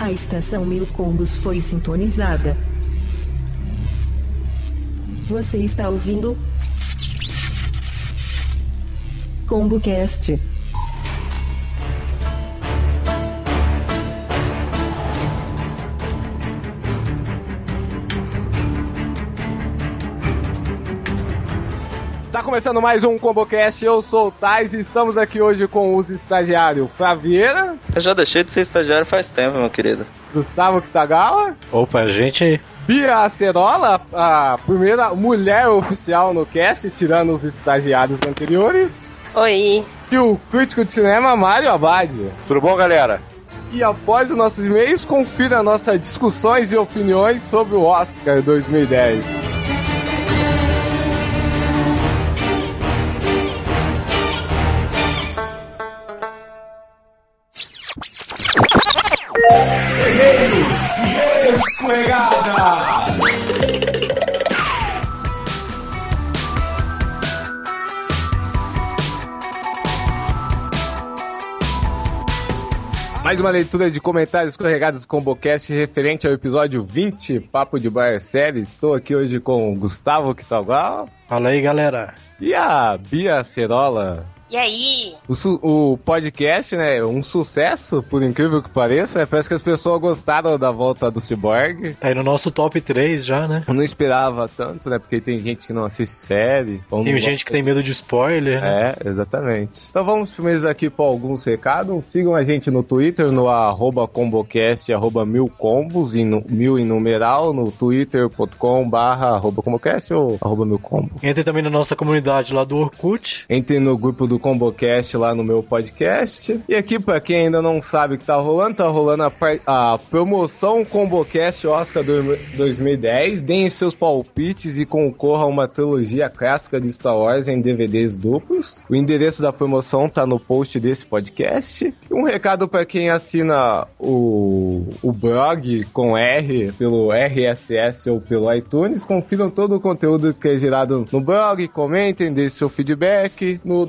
A estação Mil Combos foi sintonizada. Você está ouvindo? ComboCast. Começando mais um ComboCast, eu sou o Tais e estamos aqui hoje com os estagiários Flavieira, Eu já deixei de ser estagiário faz tempo, meu querido. Gustavo Kitagawa, Opa, gente, Bia Acerola, a primeira mulher oficial no cast, tirando os estagiários anteriores, Oi. e o crítico de cinema Mário Abad. Tudo bom, galera? E após os nossos e-mails, confira nossas discussões e opiniões sobre o Oscar 2010. Mais uma leitura de comentários escorregados do Combocast referente ao episódio 20, Papo de Bar Série. Estou aqui hoje com o Gustavo Kitagawa fala aí, galera. e a Bia Acerola. E aí? O, su- o podcast, né, é um sucesso, por incrível que pareça. Parece que as pessoas gostaram da volta do Cyborg. Tá aí no nosso top 3 já, né? Eu não esperava tanto, né, porque tem gente que não assiste série. Tem gente que tem medo de spoiler, né? É, exatamente. Então vamos primeiro aqui para alguns recados. Sigam a gente no Twitter, no arroba combocast, arroba mil combos, e no, mil em numeral, no twitter.com barra arroba combocast ou arroba mil combo. Entre também na nossa comunidade lá do Orkut. Entre no grupo do Combocast lá no meu podcast. E aqui, pra quem ainda não sabe o que tá rolando, tá rolando a, a promoção Combocast Oscar do- 2010. Deem seus palpites e concorra a uma trilogia clássica de Star Wars em DVDs duplos. O endereço da promoção tá no post desse podcast. E um recado pra quem assina o, o blog com R pelo RSS ou pelo iTunes. Confiram todo o conteúdo que é gerado no blog, comentem, deixem seu feedback no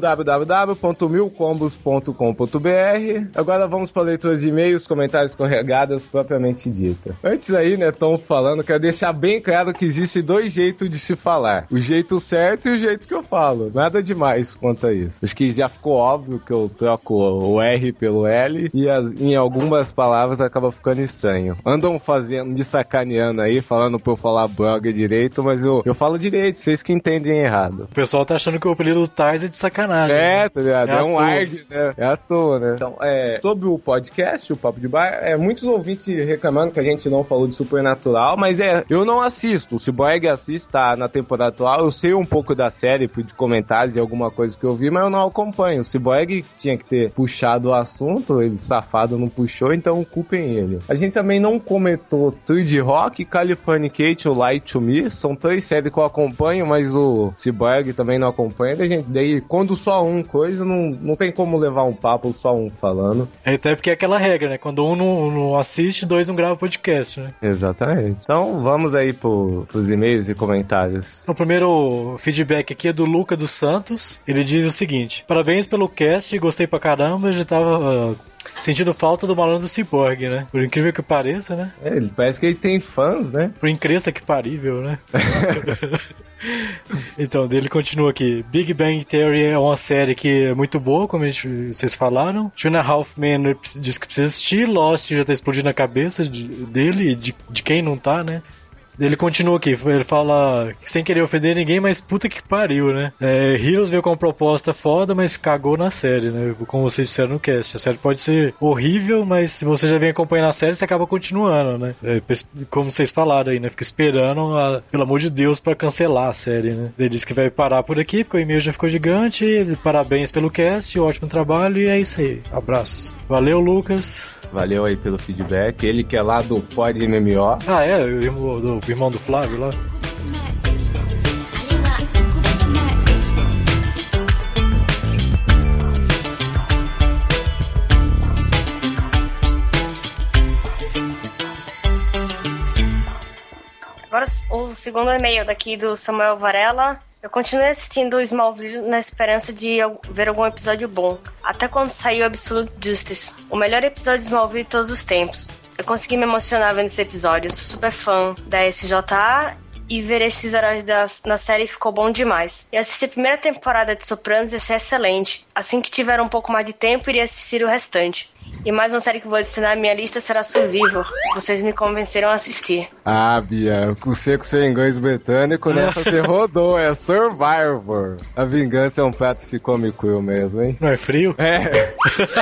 www.milcombos.com.br. Agora vamos para leituras de e-mails, comentários corregadas propriamente dita. Antes aí, né, estão falando, quero deixar bem claro que existe dois jeitos de se falar. O jeito certo e o jeito que eu falo. Nada demais quanto a isso. Acho que já ficou óbvio que eu troco o R pelo L e as- em algumas palavras acaba ficando estranho. Andam fazendo, me sacaneando aí, falando pra eu falar blog direito, mas eu, eu falo direito, vocês que entendem errado. O pessoal tá achando que o apelido do Tais é de sacanagem. É, né? tá ligado? É É, um arg, né? É à toa, né? Então, é, sobre o podcast, o Papo de Bar, é, muitos ouvintes reclamando que a gente não falou de Supernatural, mas é, eu não assisto. O Cyborg assiste, tá na temporada atual. Eu sei um pouco da série, de comentários de alguma coisa que eu vi, mas eu não acompanho. O Cyborg tinha que ter puxado o assunto, ele safado não puxou, então culpem ele. A gente também não comentou Thread Rock, Californicate ou Light to Me, são três séries que eu acompanho, mas o Cyborg também não acompanha. Daí, gente, daí quando só um coisa, não, não tem como levar um papo só um falando. É Até porque é aquela regra, né? Quando um não, não assiste, dois não grava podcast, né? Exatamente. Então vamos aí pro, pros e-mails e comentários. O primeiro feedback aqui é do Luca dos Santos. Ele diz o seguinte: Parabéns pelo cast, gostei pra caramba, já tava ah, sentindo falta do malandro Cyborg, né? Por incrível que pareça, né? É, ele parece que ele tem fãs, né? Por incrível que parível, né? então, dele continua aqui. Big Bang Theory é uma série que é muito boa, como gente- vocês falaram. Two and a Half Men ele precisa- diz que precisa assistir. Lost já tá explodindo a cabeça de- dele e de, de quem não tá, né? Ele continua aqui, ele fala sem querer ofender ninguém, mas puta que pariu, né? É, Heroes veio com uma proposta foda, mas cagou na série, né? Como vocês disseram no cast. A série pode ser horrível, mas se você já vem acompanhando a série, você acaba continuando, né? É, como vocês falaram aí, né? Fica esperando, a- pelo amor de Deus, pra cancelar a série, né? Ele disse que vai parar por aqui, porque o e-mail já ficou gigante. Parabéns pelo cast, ótimo trabalho, e é isso aí. Abraço. Valeu, Lucas. Valeu aí pelo feedback. Ele que é lá do Pod MMO. Ah, é, o irmão do, o irmão do Flávio lá. Agora o segundo e-mail daqui do Samuel Varela. Eu continuei assistindo o Smallville na esperança de ver algum episódio bom. Até quando saiu Absolute Justice, o melhor episódio de Smallville de todos os tempos. Eu consegui me emocionar vendo esse episódio. Eu sou super fã da SJA e ver esses heróis da, na série ficou bom demais. E assistir a primeira temporada de Sopranos ia ser excelente. Assim que tiver um pouco mais de tempo, iria assistir o restante. E mais uma série que vou adicionar à minha lista será Survivor. Vocês me convenceram a assistir. Ah, Bia, o seco sem inglês britânico nessa se rodou, é Survivor. A vingança é um prato que se come cru mesmo, hein? Não é frio? É.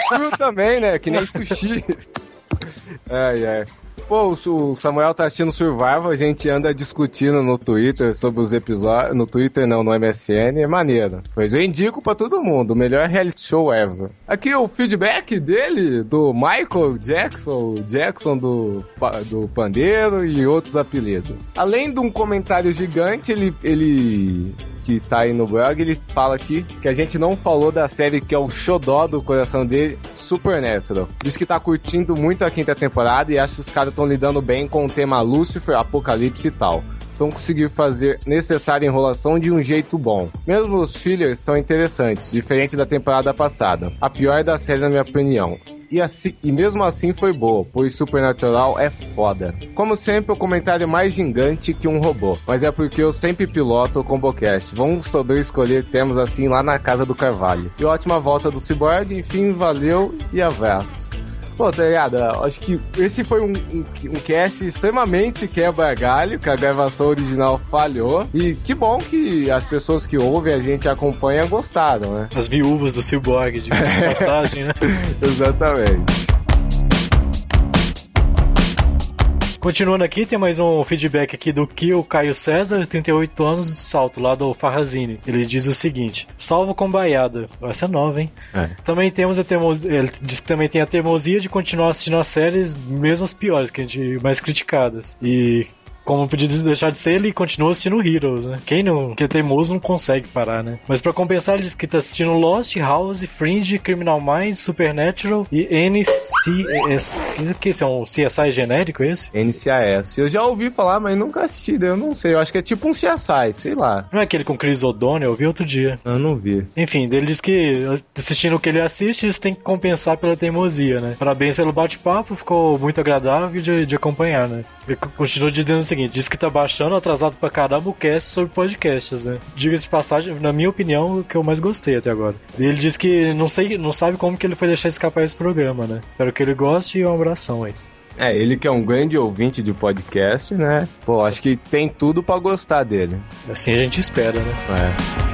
cru também, né? Que nem sushi. Ai, ai. Pô, o Samuel tá assistindo Survival, a gente anda discutindo no Twitter sobre os episódios. No Twitter não, no MSN, é maneiro. Pois eu indico pra todo mundo, o melhor reality show ever. Aqui o feedback dele, do Michael Jackson, Jackson do, do Pandeiro e outros apelidos. Além de um comentário gigante, ele, ele que tá aí no blog, ele fala aqui que a gente não falou da série que é o xodó do coração dele, Supernatural. Diz que tá curtindo muito a quinta temporada e acha que os caras estão lidando bem com o tema Lúcifer, Apocalipse e tal então conseguir fazer necessária enrolação de um jeito bom. Mesmo os fillers são interessantes, diferente da temporada passada. A pior da série, na minha opinião. E, assim, e mesmo assim foi boa, pois Supernatural é foda. Como sempre, o comentário mais gigante que um robô, mas é porque eu sempre piloto o ComboCast. Vamos saber escolher temas assim lá na casa do Carvalho. E ótima volta do Cyborg, enfim, valeu e abraço. Pô, tá ligado? Acho que esse foi um, um, um cast extremamente quebra-galho, que a gravação original falhou. E que bom que as pessoas que ouvem a gente acompanham gostaram, né? As viúvas do Cyborg, de passagem, né? Exatamente. Continuando aqui, tem mais um feedback aqui do Kio Caio César, 38 anos de salto, lá do Farrazine. Ele diz o seguinte: Salvo com baiada. Essa é nova, hein? É. Também temos a teimosia. Ele diz que também tem a teimosia de continuar assistindo as séries, mesmo as piores, que a gente mais criticadas. E como podia deixar de ser, ele continua assistindo Heroes, né? Quem não, que é teimoso não consegue parar, né? Mas para compensar, ele diz que tá assistindo Lost, House, Fringe, Criminal Minds, Supernatural e NCS. Que esse é um CSI genérico esse? NCIS. Eu já ouvi falar, mas nunca assisti, eu não sei. Eu acho que é tipo um CSI, sei lá. Não é aquele com Chris O'Donnell? Eu vi outro dia. Eu não vi. Enfim, ele diz que assistindo o que ele assiste, isso tem que compensar pela teimosia, né? Parabéns pelo bate-papo, ficou muito agradável de, de acompanhar, né? Ele continua dizendo o seguinte seguinte, diz que tá baixando atrasado pra caramba o cast sobre podcasts, né? Diga-se de passagem, na minha opinião, o que eu mais gostei até agora. E ele diz que não sei, não sabe como que ele foi deixar escapar esse programa, né? Espero que ele goste e um abração aí. É, ele que é um grande ouvinte de podcast, né? Pô, acho que tem tudo para gostar dele. Assim a gente espera, né? É.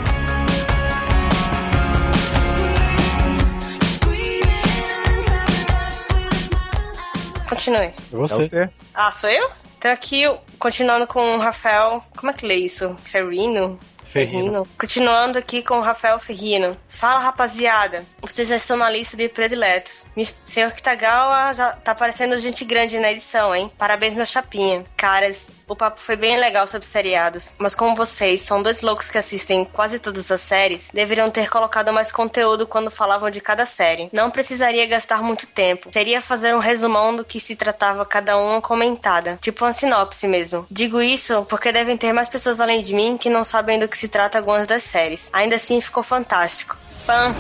Continue. Você. É você. Ah, sou eu? Então aqui, continuando com o Rafael. Como é que lê isso? Ferrino? Ferrino. Continuando aqui com o Rafael Ferrino. Fala, rapaziada. Vocês já estão na lista de prediletos. Senhor Kitagawa já tá parecendo gente grande na edição, hein? Parabéns, meu chapinha. Caras, o papo foi bem legal sobre seriados, mas como vocês são dois loucos que assistem quase todas as séries, deveriam ter colocado mais conteúdo quando falavam de cada série. Não precisaria gastar muito tempo. Seria fazer um resumão do que se tratava cada uma comentada, tipo uma sinopse mesmo. Digo isso porque devem ter mais pessoas além de mim que não sabem do que se trata algumas das séries. Ainda assim ficou fantástico. Pam.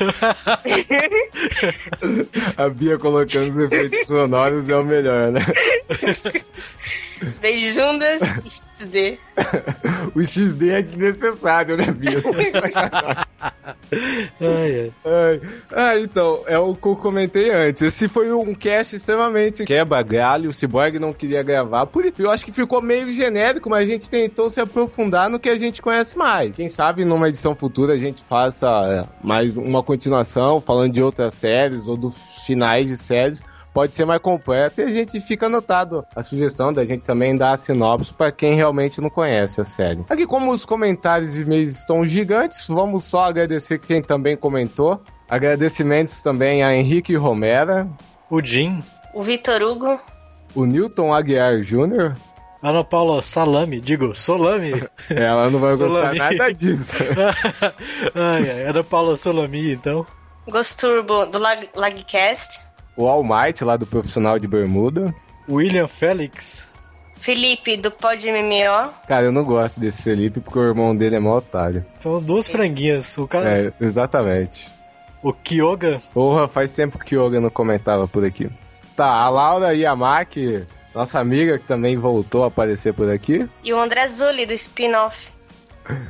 A Bia colocando os efeitos sonoros é o melhor, né? Beijundas XD. o XD é desnecessário, né, Bia? ai, ai. Ah, então, é o que eu comentei antes. Esse foi um cast extremamente quebra-galho. O Cyborg não queria gravar. Por isso, eu acho que ficou meio genérico, mas a gente tentou se aprofundar no que a gente conhece mais. Quem sabe numa edição futura a gente faça é, mais uma continuação, falando de outras séries ou dos finais de séries pode ser mais completo e a gente fica anotado a sugestão da gente também dar a sinopse para quem realmente não conhece a série. Aqui, como os comentários e e-mails estão gigantes, vamos só agradecer quem também comentou. Agradecimentos também a Henrique Romera, o Jim, o Vitor Hugo, o Newton Aguiar Jr., Ana Paula Salame, digo, Solame. Ela não vai gostar nada disso. ai, ai, Ana Paula Solami, então. Gosturbo do Lag Lagcast o All Might, lá do Profissional de Bermuda. William Félix. Felipe, do Pod MMO. Cara, eu não gosto desse Felipe porque o irmão dele é mó otário. São duas franguinhas. O cara... É, exatamente. o Kyoga. Porra, faz tempo que o Kyoga não comentava por aqui. Tá, a Laura Yamaki, nossa amiga que também voltou a aparecer por aqui. E o André Zulli, do spin-off.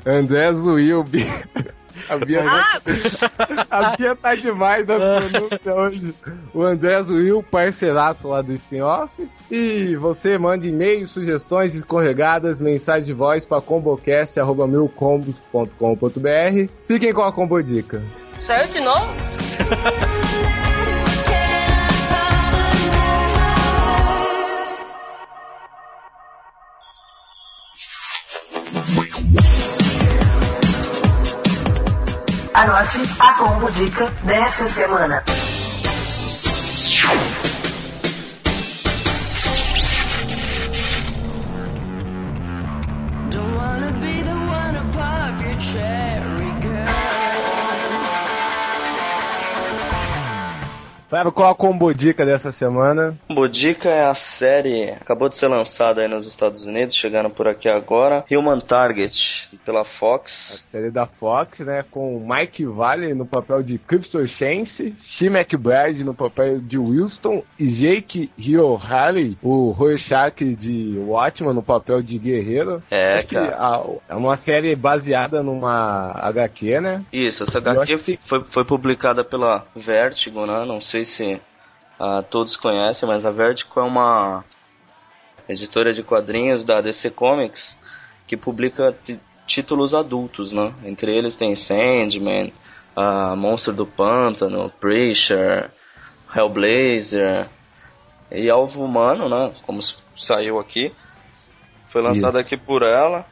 André Zuilbi. A Bia, Ah, a Bia tá demais das pronúncias hoje. O André Zuil, parceiraço lá do spin-off. E você manda e-mails, sugestões, escorregadas, mensagem de voz para combocast.milcombos.com.br. Fiquem com a combo dica. eu de novo? Anote a combo dica dessa semana. Flávio, qual a combo dica dessa semana? Bodica é a série, acabou de ser lançada aí nos Estados Unidos, chegando por aqui agora. Human Target, pela Fox. Série da Fox, né? Com Mike Valley no papel de Crystal Chance, Shea McBride no papel de Wilson e Jake Hiohari, o Rorschach de Watchman no papel de Guerreiro. É, Acho que cara. a- é uma série baseada numa HQ, né? Isso, essa HQ que- foi, foi publicada pela Vertigo, né? Não sei se ah, todos conhecem, mas a Vertigo é uma editora de quadrinhos da DC Comics que publica títulos adultos, né? Entre eles tem Sandman, ah, Monstro do Pântano, Preacher, Hellblazer e Alvo Humano, né? Como saiu aqui. Foi lançado aqui por ela.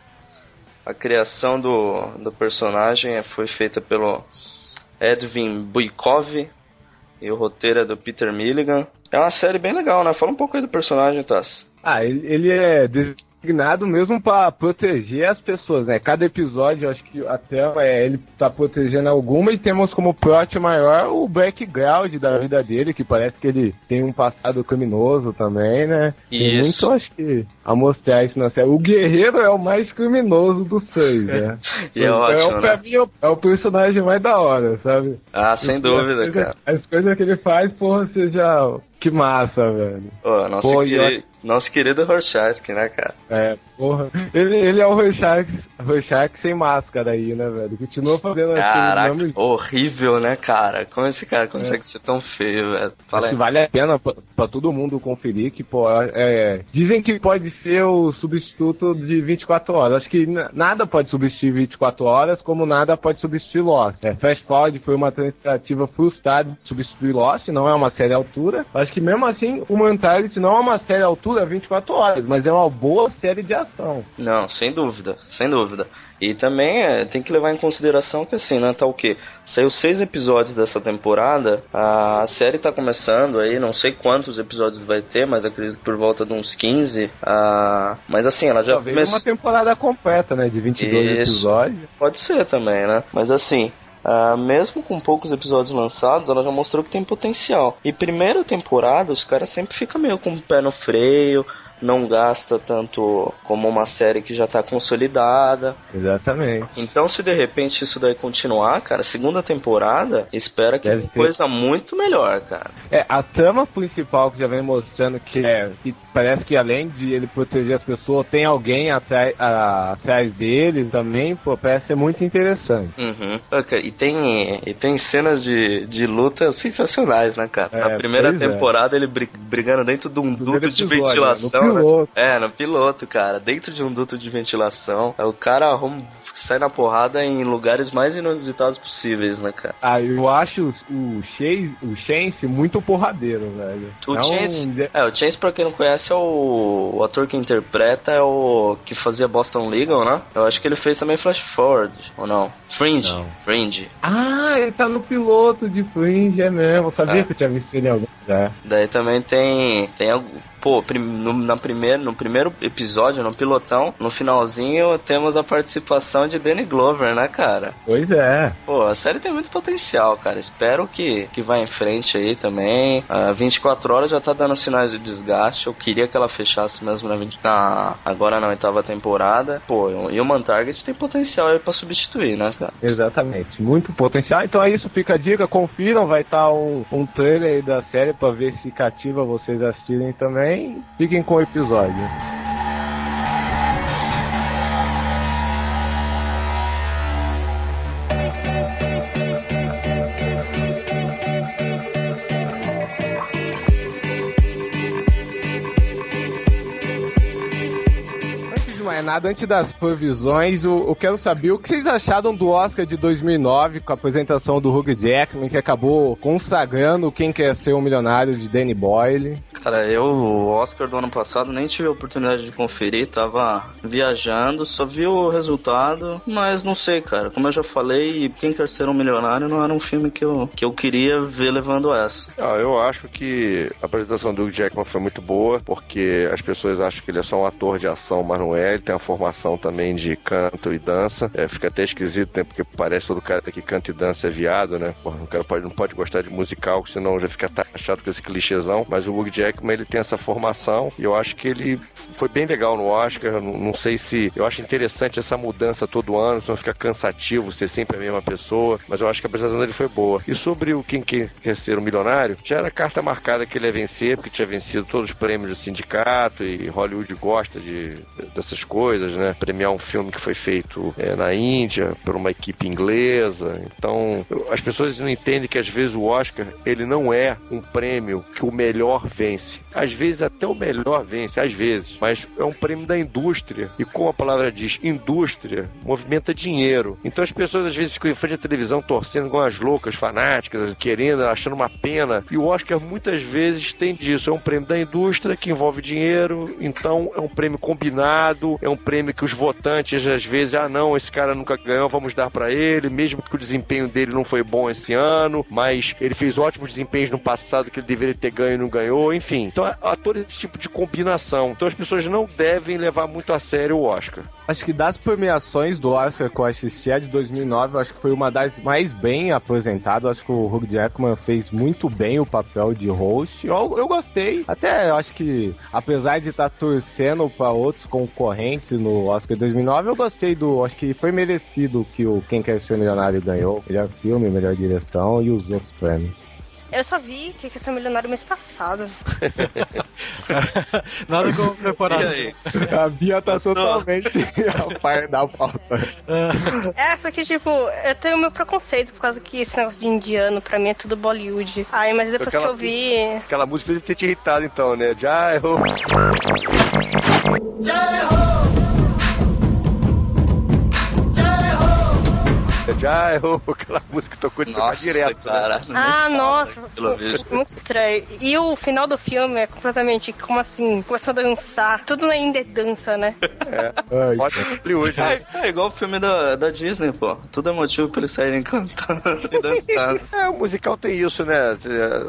A criação do, do personagem foi feita pelo Edwin Buikov e o roteiro é do Peter Milligan. É uma série bem legal, né? Fala um pouco aí do personagem, Tass. Ah, ele, ele é designado mesmo pra proteger as pessoas, né? Cada episódio, eu acho que até é, ele tá protegendo alguma e temos como plot maior o background da vida dele, que parece que ele tem um passado criminoso também, né? Isso. muito, acho que, a mostrar isso na série. O guerreiro é o mais criminoso dos seis, né? E é ótimo, pra né? mim, é o- é o personagem mais da hora, sabe? Ah, sem As dúvida, coisas- cara. As coisas que ele faz, porra, você já... Que massa, velho. Nosso, Pô, e querido, nosso querido Rorschach, né, cara? É, porra. Ele, ele é o Rorschach, Rorschach sem máscara aí, né, velho? Continua fazendo Caraca, nome horrível, né, cara? Como esse cara consegue ser tão feio, velho? Fala aí. vale a pena pra, pra todo mundo conferir, que, pô, é, dizem que pode ser o substituto de 24 horas. Acho que nada pode substituir 24 horas, como nada pode substituir Lost. É, Fast Forward foi uma tentativa frustrada de substituir Lost, não é uma série altura. Acho que mesmo assim, o Mentality não é uma série altura 24 horas, mas é uma boa série de ação. Não, sem dúvida, sem dúvida. E também é, tem que levar em consideração que assim, né, tá o quê? Saiu seis episódios dessa temporada, a série tá começando aí, não sei quantos episódios vai ter, mas acredito que por volta de uns 15. ah, mas assim, ela já Talvez começou... uma temporada completa, né, de 22 Isso. episódios. Pode ser também, né? Mas assim, ah, mesmo com poucos episódios lançados, ela já mostrou que tem potencial. E primeira temporada, os caras sempre ficam meio com o pé no freio, não gasta tanto como uma série que já tá consolidada. Exatamente. Então, se de repente isso daí continuar, cara, segunda temporada, espera que coisa muito melhor, cara. É, a trama principal que já vem mostrando que é que parece que além de ele proteger as pessoas, tem alguém atrás, a- atrás dele também, pô, parece ser muito interessante. Uhum. Ok, E tem, e tem cenas de, de luta sensacionais, né, cara? É, Na primeira é. temporada ele bri- brigando dentro de um duto de episódio, ventilação. Né? piloto. É, no piloto, cara. Dentro de um duto de ventilação. O cara arruma- sai na porrada em lugares mais inusitados possíveis, né, cara? Ah, eu acho o Chase, o Chance muito porradeiro, velho. O É um- Chance, é, o Chance, pra quem não conhece, é o, o ator que interpreta, é o que fazia Boston Legal, né? Eu acho que ele fez também Flash Forward, ou não? Fringe. Não. Fringe. Ah, ele tá no piloto de Fringe, é mesmo. Eu sabia É. que eu tinha visto ele em algum É. Daí também tem. tem pô, no, na primeiro, no primeiro episódio, no pilotão, no finalzinho, temos a participação de Danny Glover, né, cara? Pois é. Pô, a série tem muito potencial, cara. Espero que, que vá em frente aí também. A 24 horas já tá dando sinais de desgaste. Eu queria que ela fechasse mesmo na, 20 na- agora na oitava temporada. Pô, e o Man Target tem potencial aí pra substituir, né, cara? Exatamente, muito potencial. Então é isso, fica a dica, confiram, vai estar um, um trailer aí da série pra ver se cativa vocês assistirem também. Fiquem com o episódio. Mais nada, antes das previsões, eu, eu quero saber o que vocês acharam do Oscar de 2009 com a apresentação do Hugh Jackman, que acabou consagrando quem quer ser um milionário de Danny Boyle. Cara, eu, o Oscar do ano passado, nem tive a oportunidade de conferir, tava viajando, só vi o resultado, mas não sei, cara. Como eu já falei, Quem Quer Ser um Milionário não era um filme que eu, que eu queria ver levando essa. Ah, eu acho que a apresentação do Hugh Jackman foi muito boa, porque as pessoas acham que ele é só um ator de ação, mas não é. Ele tem uma formação também de canto e dança. É, fica até esquisito, né? Porque parece todo cara que canta e dança é viado, né? Porra, o cara pode, não pode gostar de musical, senão já fica taxado com esse clichêzão. Mas o Hugh Jackman, ele tem essa formação e eu acho que ele foi bem legal no Oscar. Não, não sei se. Eu acho interessante essa mudança todo ano, senão fica cansativo ser sempre a mesma pessoa. Mas eu acho que a apresentação dele foi boa. E sobre o Quem Quer Quer Ser um Milionário, já era carta marcada que ele ia vencer, porque tinha vencido todos os prêmios do sindicato e Hollywood gosta de, dessas coisas, né? Premiar um filme que foi feito é, na Índia por uma equipe inglesa. Então, as pessoas não entendem que às vezes o Oscar ele não é um prêmio que o melhor vence. Às vezes até o melhor vence, às vezes, mas é um prêmio da indústria. E como a palavra diz, indústria movimenta dinheiro. Então as pessoas às vezes ficam em frente à televisão torcendo igual as loucas, fanáticas, querendo, achando uma pena. E o Oscar muitas vezes tem disso. É um prêmio da indústria que envolve dinheiro, então é um prêmio combinado, é um prêmio que os votantes às vezes, ah não, esse cara nunca ganhou, vamos dar pra ele, mesmo que o desempenho dele não foi bom esse ano, mas ele fez ótimos desempenhos no passado que ele deveria ter ganho e não ganhou, enfim. Então há todo esse tipo de combinação. Então as pessoas não devem levar muito a sério o Oscar. Acho que das premiações do Oscar que eu assisti, a de 2009, eu acho que foi uma das mais bem apresentadas. Acho que o Hugh Jackman fez muito bem o papel de host. Eu, eu gostei. Até eu acho que, apesar de estar torcendo para outros concorrentes no Oscar 2009, eu gostei do. Acho que foi merecido que o Quem Quer Ser Milionário ganhou. Melhor filme, melhor direção e os outros prêmios. Eu só vi que quer ser milionário mês passado. Nada como preparação. A Bia tá totalmente a par da pauta. É, só que, tipo, eu tenho meu preconceito por causa que esse negócio de indiano, pra mim, é tudo Bollywood. Aí, mas depois Aquela que eu vi. Aquela música deve ter te irritado então, né? Já errou. Já errou. Aquela música que tocou de Nossa, direto. né? cara. nem Ah, fala nossa, muito estranho. E o final do filme é completamente, como assim, começando a dançar. Tudo ainda é dança, né? Ai, Ótimo Hollywood, né? É, é igual o filme da, da Disney, pô. Tudo é motivo pra eles saírem cantando e dançando. É, o musical tem isso, né?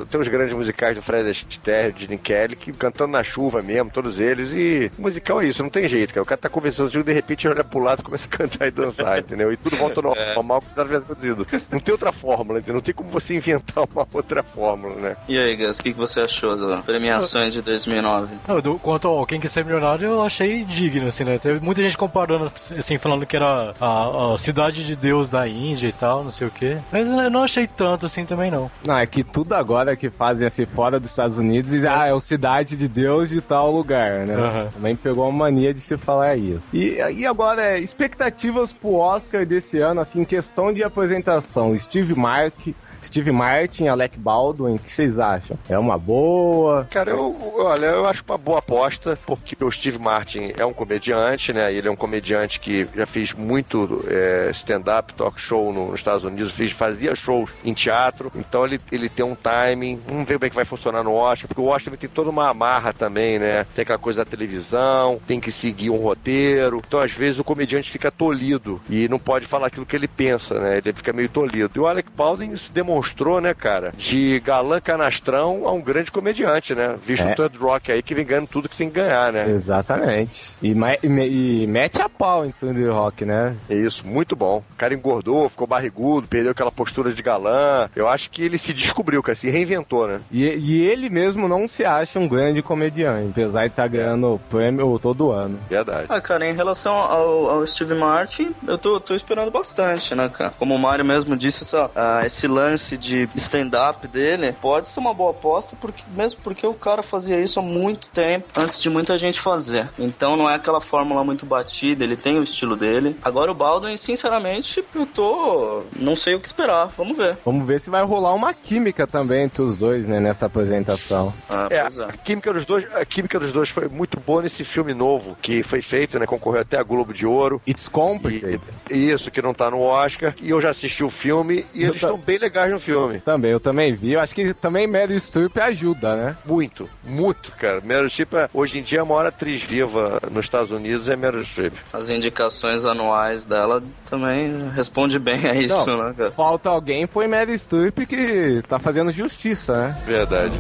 Tem os grandes musicais do Fred Astaire, de Nick Kelly, que cantando na chuva mesmo, todos eles. E o musical é isso, não tem jeito, cara. O cara tá conversando de repente olha pro lado e começa a cantar e dançar, entendeu? E tudo volta ao normal, que tá traduzido. Não tem outra fórmula, entendeu? Não tem como você inventar uma outra fórmula, né? E aí, Gus, o que, que você achou das premiações de 2009? Não, do- quanto ao Quem Quer Ser Milionário, eu achei digno, assim, né? Teve muita gente comparando, assim, falando que era a, a cidade de Deus da Índia e tal, não sei o quê. Mas eu não achei tanto assim também, não. Não, é que tudo agora que fazem assim fora dos Estados Unidos, e, ah, é o cidade de Deus de tal lugar, né? Aham. Também pegou uma mania de se falar isso. E, e agora, é, expectativas pro Oscar desse ano, assim, em questão de apresentação. Steve Mark, Steve Martin, Alec Baldwin, o que vocês acham? É uma boa? Cara, eu, olha, eu acho uma boa aposta, porque o Steve Martin é um comediante, né? Ele é um comediante que já fez muito é, stand-up, talk show no- nos Estados Unidos, fez, fazia shows em teatro, então ele, ele tem um timing. Vamos ver como é que vai funcionar no Oscar, porque o Oscar tem toda uma amarra também, né? Tem aquela coisa da televisão, tem que seguir um roteiro. Então, às vezes, o comediante fica tolhido e não pode falar aquilo que ele pensa, né? Ele fica meio tolhido. E o Alec Baldwin se demonstrou demonstrou, né, cara, de galã canastrão a um grande comediante, né? Visto É. o Third Rock aí que vem ganhando tudo que tem que ganhar, né? Exatamente. E, e e mete a pau em Thunder Rock, né? É isso, muito bom. O cara engordou, ficou barrigudo, perdeu aquela postura de galã. Eu acho que ele se descobriu, cara, se reinventou, né? E, e ele mesmo não se acha um grande comediante, apesar de estar ganhando prêmio todo ano. Verdade. Ah, cara, em relação ao, ao Steve Martin, eu tô, tô esperando bastante, né, cara? Como o Mário mesmo disse, essa, ah, esse lance de stand-up dele pode ser uma boa aposta, porque, mesmo porque o cara fazia isso há muito tempo, antes de muita gente fazer. Então não é aquela fórmula muito batida, ele tem o estilo dele. Agora o Baldwin, sinceramente, eu tô. não sei o que esperar. Vamos ver. Vamos ver se vai rolar uma química também entre os dois, né, nessa apresentação. Ah, É, é. a química dos dois, a química dos dois foi muito boa nesse filme novo que foi feito, né? Concorreu até a Globo de Ouro. It's complicated. E isso que não tá no Oscar. E eu já assisti o filme e Eu eles estão bem legais no filme. Também, eu também vi. Eu acho que também Meryl Streep ajuda, né? Muito, muito, cara. Meryl Streep, é- hoje em dia, a maior atriz viva nos Estados Unidos é Meryl Streep. As indicações anuais dela também responde bem a isso, Não. né, cara? Falta alguém, foi Meryl Streep que tá fazendo justiça, né? Verdade.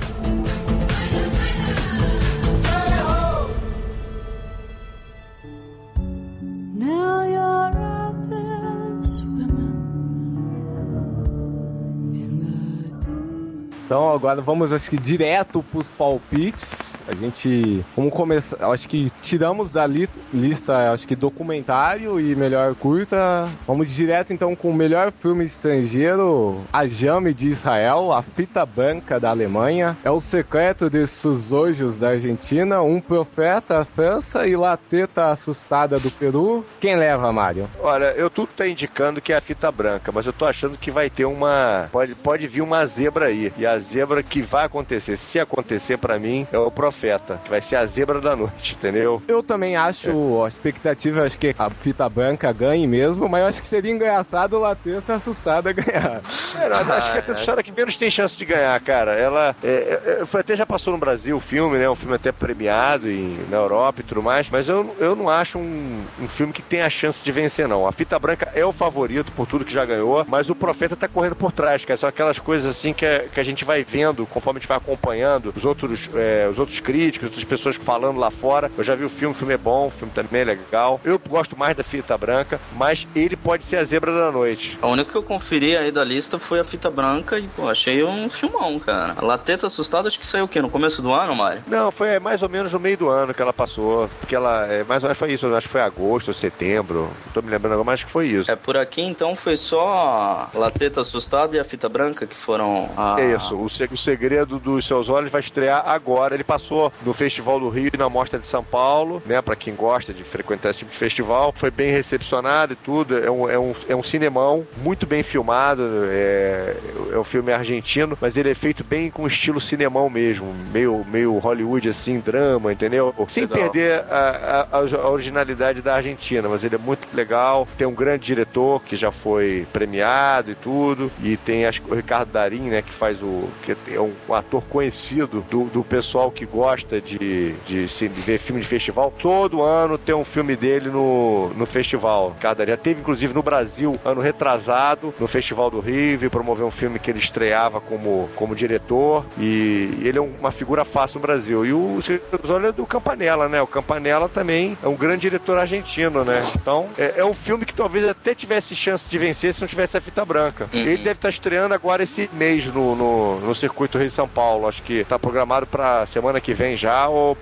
Now Então agora vamos acho que direto pros palpites. A gente vamos começar, acho que tiramos da li- lista, acho que documentário e melhor curta. Vamos direto então com o melhor filme estrangeiro, A Jame de Israel, A Fita Branca da Alemanha, É o Secreto de Suzojos da Argentina, Um Profeta França e La Teta Assustada do Peru. Quem leva, Mário? Olha, eu tudo tá indicando que é a fita branca, mas eu tô achando que vai ter uma. Pode, pode vir uma zebra aí. E a zebra que vai acontecer, se acontecer pra mim, é o profeta, que vai ser a zebra da noite, entendeu? Eu também acho, a expectativa, acho que a fita branca ganhe mesmo, mas eu acho que seria engraçado o Lateta assustada ganhar. Cara, eu acho que a história que menos tem chance de ganhar, cara. Ela é, é, foi- até já passou no Brasil o filme, né? Um filme até premiado em, na Europa e tudo mais. Mas eu, eu não acho um, um filme que tenha a chance de vencer, não. A Fita Branca é o favorito por tudo que já ganhou, mas o Profeta tá correndo por trás, cara. São aquelas coisas assim que, a- que a gente vai vendo conforme a gente vai acompanhando os outros, é, os outros críticos, outras pessoas falando lá fora. Eu já vi o filme, o filme é bom, o filme também é legal. Eu gosto mais da Fita Branca, mas ele pode ser a zebra da noite. A única que eu conferi aí da lista foi a fita branca e, pô, achei um filmão, cara. A Lateta Assustada, acho que saiu o quê? No começo do ano, Mário? Não, foi mais ou menos no meio do ano que ela passou. Porque ela, é, mais ou menos foi isso, eu acho que foi agosto ou setembro. Não tô me lembrando agora, mas acho que foi isso. É, por aqui então foi só a Lateta Assustada e a fita branca que foram a... É isso, o, se- o segredo dos seus olhos vai estrear agora. Ele passou no Festival do Rio e na Mostra de São Paulo, né? Pra quem gosta de frequentar esse tipo de festival. Foi bem recepcionado e tudo. É um, é um, é um cinemão muito bem filmado. É, é um filme argentino, mas ele é feito bem com estilo cinemão mesmo. Meio, meio Hollywood, assim, drama, entendeu? Sem Legal. perder a, a- a originalidade da Argentina, mas ele é muito legal. Tem um grande diretor que já foi premiado e tudo. E tem acho, o Ricardo Darim, né, que faz o. que é um, ator conhecido do, do pessoal que gosta de, de, se- de ver filme de festival. Todo ano tem um filme dele no, no festival. Cada já teve, inclusive, no Brasil, ano retrasado, no Festival do Rio, e promover um filme que ele estreava como, como diretor. E ele é uma figura fácil no Brasil. E o olha é do Campanella, né? O Campanella também é um grande diretor argentino, né? Então, é, é um filme que talvez até tivesse chance de vencer se não tivesse a fita branca. Uhum. Ele deve estar estreando agora esse mês no, no, no Circuito Rio de São Paulo. Acho que está programado para semana que vem já ou,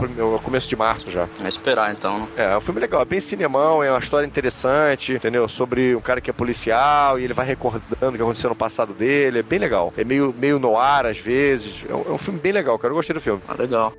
começo de março já. Vamos esperar então, né? É, é um filme legal, é bem cinemão, é uma história interessante, entendeu? Sobre um cara que é policial e ele vai recordando o que aconteceu no passado dele, é bem legal. É meio, meio noir às vezes, é um, é um filme bem legal, cara, eu gostei do filme. Ah, legal.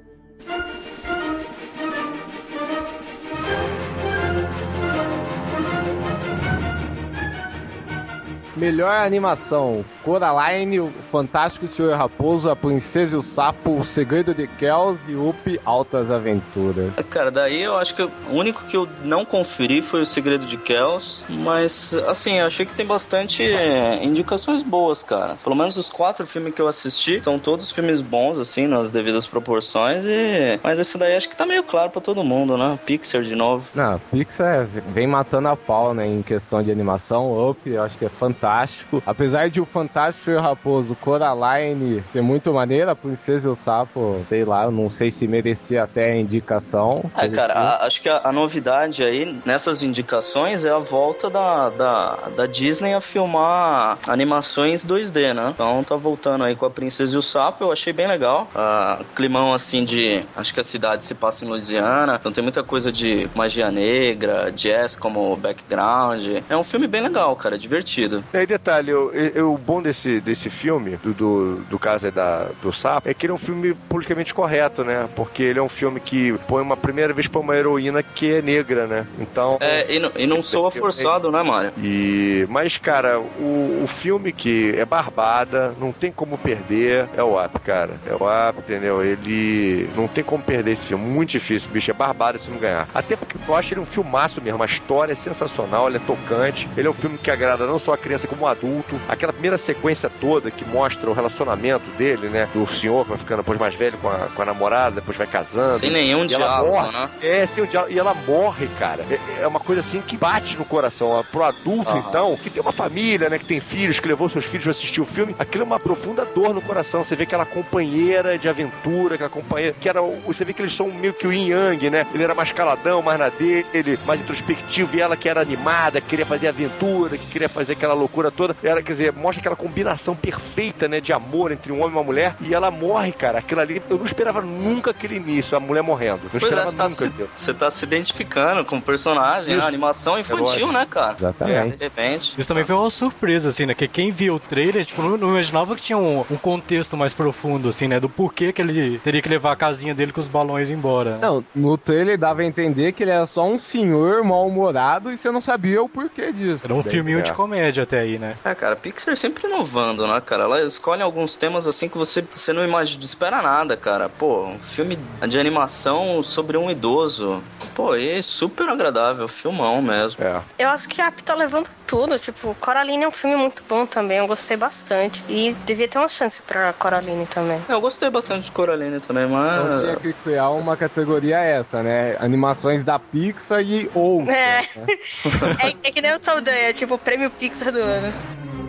Melhor animação: Coraline, o Fantástico Senhor Raposo, A Princesa e o Sapo, O Segredo de Kells e Up Altas Aventuras. Cara, daí eu acho que o único que eu não conferi foi o Segredo de Kells, mas assim, eu achei que tem bastante é, indicações boas, cara. Pelo menos os quatro filmes que eu assisti são todos filmes bons, assim, nas devidas proporções, e... mas esse daí acho que tá meio claro pra todo mundo, né? Pixar de novo. Não, Pixar vem matando a pau, né, em questão de animação. Up, eu acho que é fantástico. Fantástico. Apesar de o Fantástico e o Raposo Coraline ser muito maneira, a Princesa e o Sapo, sei lá, não sei se merecia até a indicação. É, cara, a- acho que a, a novidade aí nessas indicações é a volta da, da, da Disney a filmar animações 2D, né? Então tá voltando aí com a Princesa e o Sapo, eu achei bem legal. Ah, climão assim de. Acho que a cidade se passa em Louisiana, então tem muita coisa de magia negra, jazz como background. É um filme bem legal, cara, divertido. E aí, detalhe, eu- eu- o bom desse, desse filme, do, do, do caso aí da, do Sapo, é que ele é um filme politicamente correto, né? Porque ele é um filme que põe uma primeira vez pra uma heroína que é negra, né? Então. É, e, não- e não soa forçado, né, Mário? E, mas, cara, o, o filme que é barbada, não tem como perder, é o Up, cara. É o Up, entendeu? Ele não tem como perder esse filme. Muito difícil, bicho. É barbada se não ganhar. Até porque eu acho ele um filmaço mesmo. A história é sensacional, ele é tocante. Ele é um filme que agrada não só a criança como adulto. Aquela primeira sequência toda que mostra o relacionamento dele, né? Do senhor que vai ficando depois mais velho com a, com a namorada, depois vai casando. Sem nenhum diálogo, morre. né? É, sem o diálogo. E ela morre, cara. É, é uma coisa assim que bate no coração. Ó. Pro adulto, Aham. então, que tem uma família, né? Que tem filhos, que levou seus filhos pra assistir o filme, aquilo é uma profunda dor no coração. Você vê aquela companheira de aventura, aquela companheira. Que era. Você vê que eles são meio que o yin yang, né? Ele era mais caladão, mais na dele, mais introspectivo, e ela que era animada, que queria fazer aventura, que queria fazer aquela loucura toda. Era, quer dizer, mostra aquela combinação perfeita, né? De amor entre um homem e uma mulher. E ela morre, cara. Aquilo ali, eu não esperava nunca aquele início, a mulher morrendo. Não Pois é, esperava você tá, nunca você tá se identificando com o personagem, né? Animação infantil, lógico. né, cara? Exatamente. De repente. Isso também foi uma surpresa, assim, né? Que quem viu o trailer, tipo, não, não imaginava que tinha um, um contexto mais profundo, assim, né? Do porquê que ele teria que levar a casinha dele com os balões embora. né? Não, no trailer dava a entender que ele era só um senhor mal-humorado e você não sabia o porquê disso. Era um filminho de é. comédia até aí, né? É, cara, Pixar sempre inovando, né, cara? Ela escolhe alguns temas assim que você, você não imagina, espera nada, cara. Pô, um filme de animação sobre um idoso. Pô, e é super agradável, filmão mesmo. É. Eu acho que a Up tá levando tudo. Tipo, Coraline é um filme muito bom também. Eu gostei bastante. E devia ter uma chance pra Coraline também. Eu gostei bastante de Coraline também, Então mas. tinha que criar uma categoria essa, né? Animações da Pixar e outras. É. né? É, é que nem o Saldanha, tipo o prêmio Pixar do ano. जाएगा।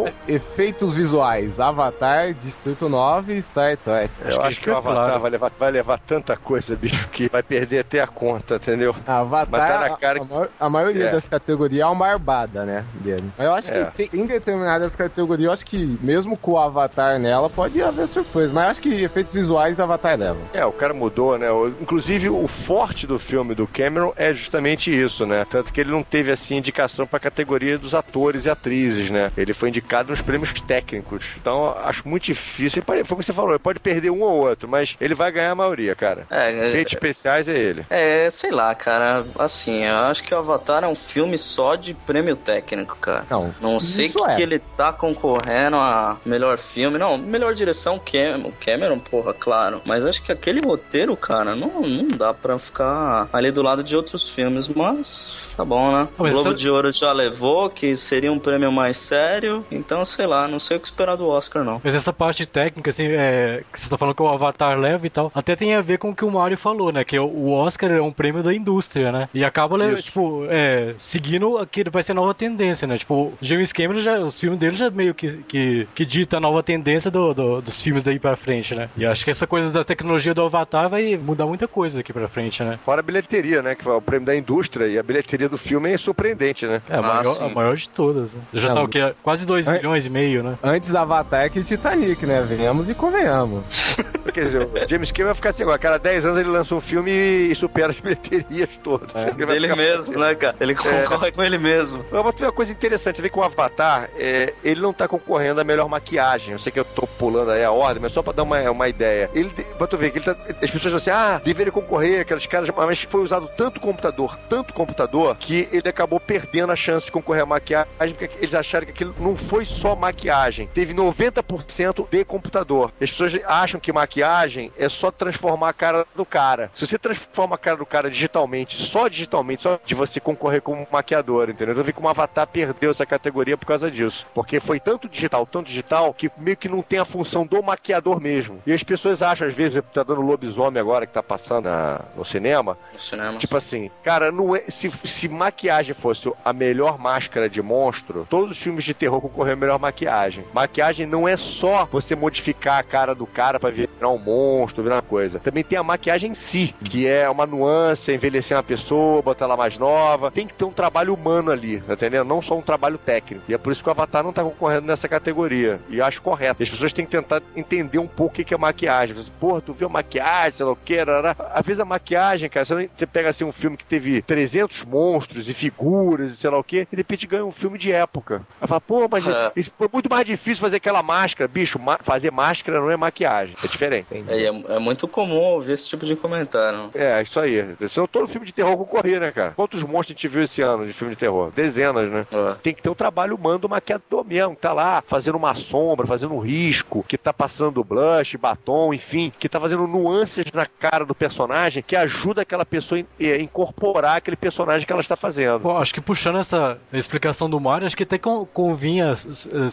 Então, efeitos visuais: Avatar, Distrito 9 e Star Trek. Eu acho que, o fica Avatar claro. vai, levar, vai levar tanta coisa, bicho, que vai perder até a conta, entendeu? Avatar, tá cara a, a maior- a maioria É. das categorias é uma barbada, né? Dele. Mas eu acho É. que tem, em determinadas categorias, eu acho que mesmo com o Avatar nela, pode haver surpresa. Mas eu acho que efeitos visuais, Avatar leva. É, o cara mudou, né? O- Inclusive, o forte do filme do Cameron é justamente isso, né? Tanto que ele não teve, assim, indicação pra categoria dos atores e atrizes, né? Ele foi indicado nos prêmios técnicos. Então, acho muito difícil. Pode- foi o que você falou, ele pode perder um ou outro, mas ele vai ganhar a maioria, cara. É, Efeitos especiais é ele. É, sei lá, cara. Assim, eu acho que o Avatar é um filme só de prêmio técnico, cara. Não, Não sei isso que, é. que ele tá concorrendo a melhor filme. Não, melhor direção, Cam o Cameron, porra, claro. Mas acho que aquele roteiro, cara, não, não dá pra ficar ali do lado de outros filmes. Mas tá bom, né? O Mas Globo sabe- de Ouro já levou, que seria um prêmio mais sério. Então, sei lá, não sei o que esperar do Oscar, não. Mas essa parte técnica, assim, é, que você tá falando que o Avatar leva e tal, até tem a ver com o que o Mario falou, né? Que o- Oscar é um prêmio da indústria, né? E acaba, Isso. tipo, é, seguindo aquilo vai ser a nova tendência, né? Tipo, James Cameron, já, os filmes dele já meio que, que, que dita a nova tendência do, do- dos filmes daí pra frente, né? E acho que essa coisa da tecnologia do Avatar vai mudar muita coisa daqui pra frente, né? Fora a bilheteria, né? Que é o prêmio da indústria. E a bilheteria do filme é surpreendente, né? É a, Ah, maior, a maior de todas, né? Já Não, tá o quê? Quase 2 É. milhões e meio, né? Antes da Avatar que Titanic, né? Venhamos e convenhamos. Quer dizer, o James Cameron vai ficar assim agora. A cada 10 anos ele lança um filme e supera as bilheterias todas. Ele vai Dele ficar- mesmo, né, cara? Ele concorre com ele mesmo. Eu vou ter uma coisa interessante, você vê que o Avatar, é, ele não tá concorrendo à melhor maquiagem. Eu sei que eu tô pulando aí a ordem, mas só pra dar uma, uma ideia. Ele, pra tu ver que ele tá, as pessoas dizem assim, ah, deveria concorrer, aqueles caras, mas foi usado tanto computador, tanto computador, que ele acabou perdendo a chance de concorrer à maquiagem, porque eles acharam que aquilo não foi só maquiagem, teve 90% de computador. As pessoas acham que maquiagem é só transformar a cara do cara. Se você transforma a cara do cara digitalmente, só digitalmente, só de você concorrer como maquiador, entendeu? Eu vi como o Avatar perdeu essa categoria por causa disso. Porque foi tanto digital, tanto digital, que meio que não tem a função do maquiador mesmo. E as pessoas acham, às vezes, tá dando lobisomem agora que tá passando na- no cinema, No cinema. Tipo assim, cara, não é, se, se maquiagem fosse a melhor máscara de monstro, todos os filmes de terror concorrem a melhor maquiagem. Maquiagem não é só você modificar a cara do cara pra virar um monstro, virar uma coisa. Também tem a maquiagem em si, que é uma nuance, envelhecer uma pessoa, botar ela mais nova. Tem que ter um trabalho humano ali, tá entendendo? Não só um trabalho técnico. E é por isso que o Avatar não tá concorrendo nessa categoria. E eu acho correto. As pessoas têm que tentar entender um pouco o que é maquiagem. Porra, tu viu maquiagem, sei lá o que. Às vezes a maquiagem, cara, você, você pega assim um filme que teve 300 monstros e figuras e sei lá o que, e de repente ganha um filme de época. Aí fala, pô, mas É. isso foi muito mais difícil fazer aquela máscara. Bicho, ma- fazer máscara não é maquiagem. É diferente. É, é, é muito comum ouvir esse tipo de comentário. É, isso aí. Senão todo filme de terror concorria, né, cara? Quantos monstros a gente viu esse ano de filme de terror? Dezenas, né? É. Tem que ter um trabalho humano do maquiador mesmo, que tá lá fazendo uma sombra, fazendo um risco, que tá passando blush, batom, enfim, que tá fazendo nuances na cara do personagem que ajuda aquela pessoa a a incorporar aquele personagem que ela está fazendo. Pô, acho que puxando essa explicação do Mario, acho que até con- convinha,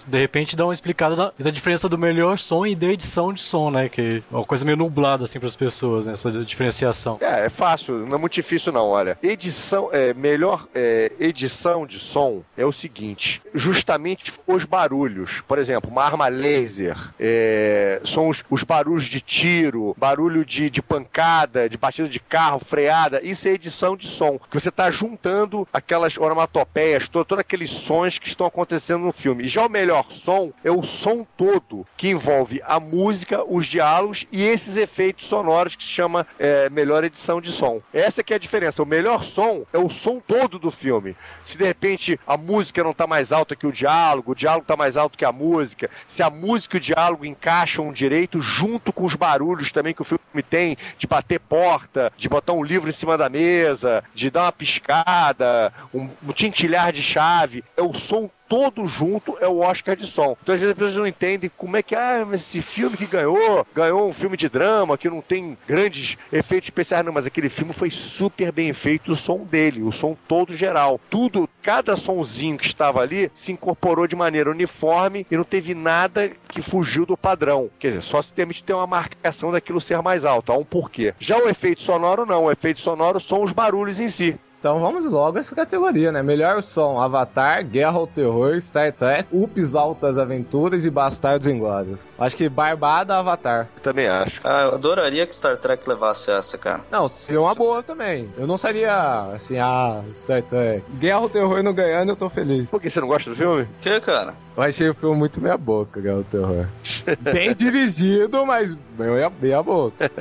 de repente, dar uma explicada da, da diferença do melhor som e da edição de som, né? Que é uma coisa meio nublada, assim, pras pessoas, né? Essa diferenciação. É, é fácil, não é muito difícil não, olha. Edição, é, melhor é, edição de som é o seguinte, justamente os barulhos. Por exemplo, uma arma laser, é, são os, os barulhos de tiro, barulho de, de pancada, de batida de carro, freada, isso é edição de som. Que você está juntando aquelas onomatopeias, to- todos aqueles sons que estão acontecendo no filme. E já o melhor som é o som todo, que envolve a música, os diálogos e esses efeitos sonoros que se chama é, melhor edição de som. Essa que é a diferença. O melhor som é o som todo do filme. Se de repente a música não está mais alta que o diálogo, o diálogo está mais alto que a música, se a música e o diálogo encaixam direito junto com os barulhos também que o filme tem, de bater porta, de botar um livro em cima da mesa, de dar uma piscada, um, um tintilhar de chave, é o som todo junto é o Oscar de som. Então às vezes as pessoas não entendem como é que, ah, esse filme que ganhou, ganhou um filme de drama que não tem grandes efeitos especiais, não, mas aquele filme foi super bem feito o som dele, o som todo geral. Tudo, cada sonzinho que estava ali se incorporou de maneira uniforme e não teve nada que fugiu do padrão. Quer dizer, só se permite ter uma marcação daquilo ser mais alto, há um porquê. Já o efeito sonoro não, o efeito sonoro são os barulhos em si. Então vamos logo a essa categoria, né? Melhor som: Avatar, Guerra ao Terror, Star Trek, Ups Altas Aventuras e Bastardos Inglórios. Acho que Barbada Avatar. Eu também acho. Ah, eu adoraria que Star Trek levasse essa, cara. Não, seria uma boa também. Eu não seria assim, ah, Star Trek. Guerra ao Terror não ganhando, eu tô feliz. Por que você não gosta do filme? Que, cara? Eu achei o filme muito meia boca, Guerra ao Terror. Bem dirigido, mas meia, meia boca.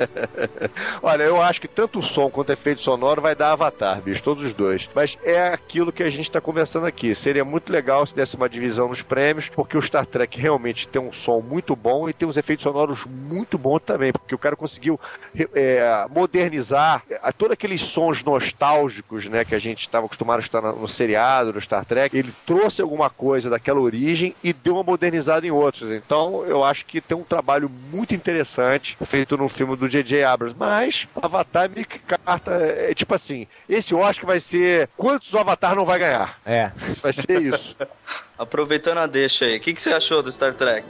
Olha, eu acho que tanto o som quanto o efeito sonoro vai dar Avatar, bicho, todos os dois. Mas é aquilo que a gente tá conversando aqui. Seria muito legal se desse uma divisão nos prêmios, porque o Star Trek realmente tem um som muito bom e tem uns efeitos sonoros muito bons também, porque o cara conseguiu é, modernizar é, todos aqueles sons nostálgicos, né, que a gente estava acostumado a estar no seriado, no Star Trek. Ele trouxe alguma coisa daquela origem e deu uma modernizada em outros. Então, eu acho que tem um trabalho muito interessante feito no filme do J.J. Abrams. Mas, Avatar é meio que carta. É, é tipo assim: esse Oscar vai ser quantos o Avatar não vai ganhar? É. Vai ser isso. Aproveitando a deixa aí, o que, que você achou do Star Trek?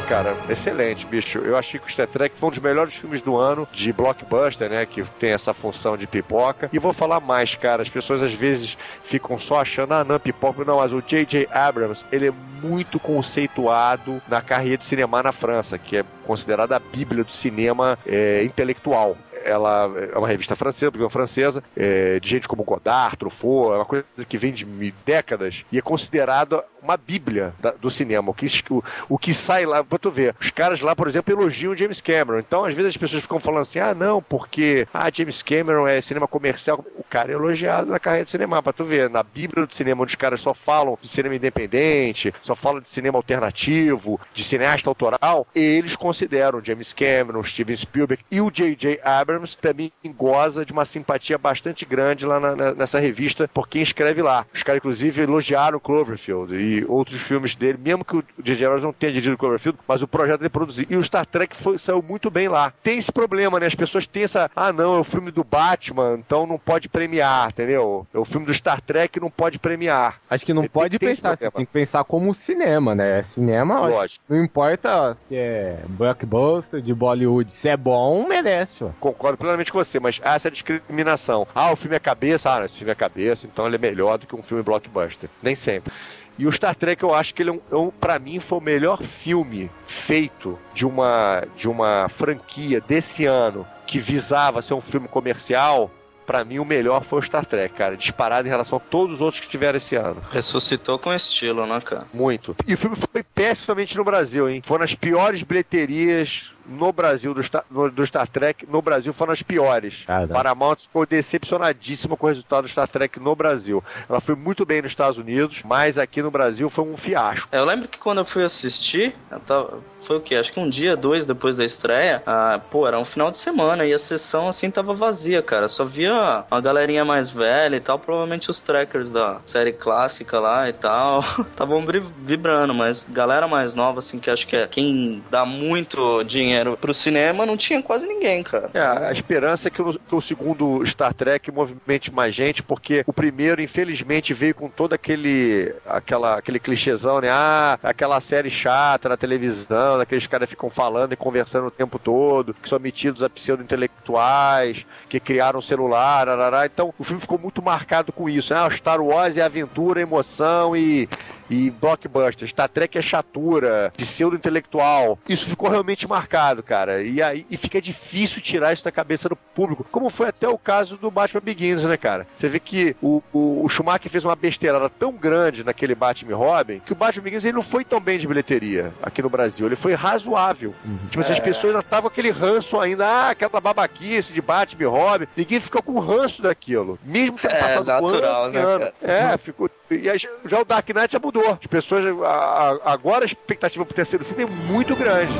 Ah, cara, excelente, bicho. Eu achei que o Star Trek foi um dos melhores filmes do ano de blockbuster, né? Que tem essa função de pipoca. E vou falar mais, cara. As pessoas às vezes ficam só achando, ah, não, pipoca. Não, mas o J.J. Abrams, ele é muito conceituado na carreira de cinema na França, que é considerada a bíblia do cinema é, intelectual. ela é uma revista francesa, porque é francesa, é, de gente como Godard, Truffaut, é uma coisa que vem de décadas e é considerada uma bíblia da- do cinema. O que, o, o que sai lá, pra tu ver, os caras lá, por exemplo, elogiam James Cameron. Então, às vezes as pessoas ficam falando assim, ah, não, porque ah, James Cameron é cinema comercial. O cara é elogiado na carreira de cinema, pra tu ver. Na bíblia do cinema, onde os caras só falam de cinema independente, só falam de cinema alternativo, de cineasta autoral, eles consideram James Cameron, Steven Spielberg e o J.J. Abrams também goza de uma simpatia bastante grande lá na- na- nessa revista por quem escreve lá. Os caras, inclusive, elogiaram Cloverfield e outros filmes dele, mesmo que o J.J. Abrams não tenha dirigido Cloverfield, mas o projeto ele produziu. E o Star Trek foi- saiu muito bem lá. Tem esse problema, né? As pessoas têm essa, ah, não, é o filme do Batman, então não pode premiar, entendeu? É o filme do Star Trek, não pode premiar. Acho que não Tem- pode tem pensar assim, problema. tem que pensar como cinema, né? Cinema, Lógico. não importa se é blockbuster de Bollywood, se é bom, merece, ué. Concordo plenamente com você, mas há essa discriminação. Ah, o filme é cabeça, ah, esse filme é cabeça, então ele é melhor do que um filme blockbuster. Nem sempre. E o Star Trek, eu acho que ele é um, é para mim foi o melhor filme feito de uma de uma franquia desse ano que visava ser um filme comercial. Pra mim, o melhor foi o Star Trek, cara. Disparado em relação a todos os outros que tiveram esse ano. Ressuscitou com estilo, né, cara? Muito. E o filme foi pessimamente no Brasil, hein? Foram as piores bilheterias no Brasil do Star, no- do Star Trek. No Brasil foram as piores. Caramba. Paramount ficou decepcionadíssima com o resultado do Star Trek no Brasil. Ela foi muito bem nos Estados Unidos, mas aqui no Brasil foi um fiasco. É, Eu lembro que quando eu fui assistir, eu tava- foi o quê? Acho que um dia, dois depois da estreia, ah, pô, era um final de semana e a sessão assim tava vazia, cara. Só via uma galerinha mais velha e tal, provavelmente os trackers da série clássica lá e tal, estavam vibrando, mas galera mais nova, assim, que acho que é quem dá muito dinheiro pro cinema, não tinha quase ninguém, cara. É, a esperança é que o, que o segundo Star Trek movimente mais gente, porque o primeiro, infelizmente, veio com todo aquele, aquela, aquele clichêzão, né? Ah, aquela série chata na televisão, daqueles caras ficam falando e conversando o tempo todo, que são metidos a pseudo-intelectuais, que criaram celular, arará. Então, o filme ficou muito marcado com isso, né? Ah, Star Wars é aventura, emoção e e blockbuster. Star Trek é chatura, pseudo-intelectual. Isso ficou realmente marcado, cara. E aí e fica difícil tirar isso da cabeça do público. Como foi até o caso do Batman Begins, né, cara? Você vê que o, o, o Schumacher fez uma besteirada tão grande naquele Batman Robin que o Batman Begins ele não foi tão bem de bilheteria aqui no Brasil. Ele foi razoável. Tipo assim, as pessoas ainda estavam com aquele ranço ainda, ah, aquela babaquice de Batman e Robin. Ninguém ficou com ranço daquilo. Mesmo tendo É, passado natural, anos né, anos. É, ficou. E aí, já o Dark Knight já mudou. As pessoas. a- a- agora a expectativa pro terceiro filme é muito grande.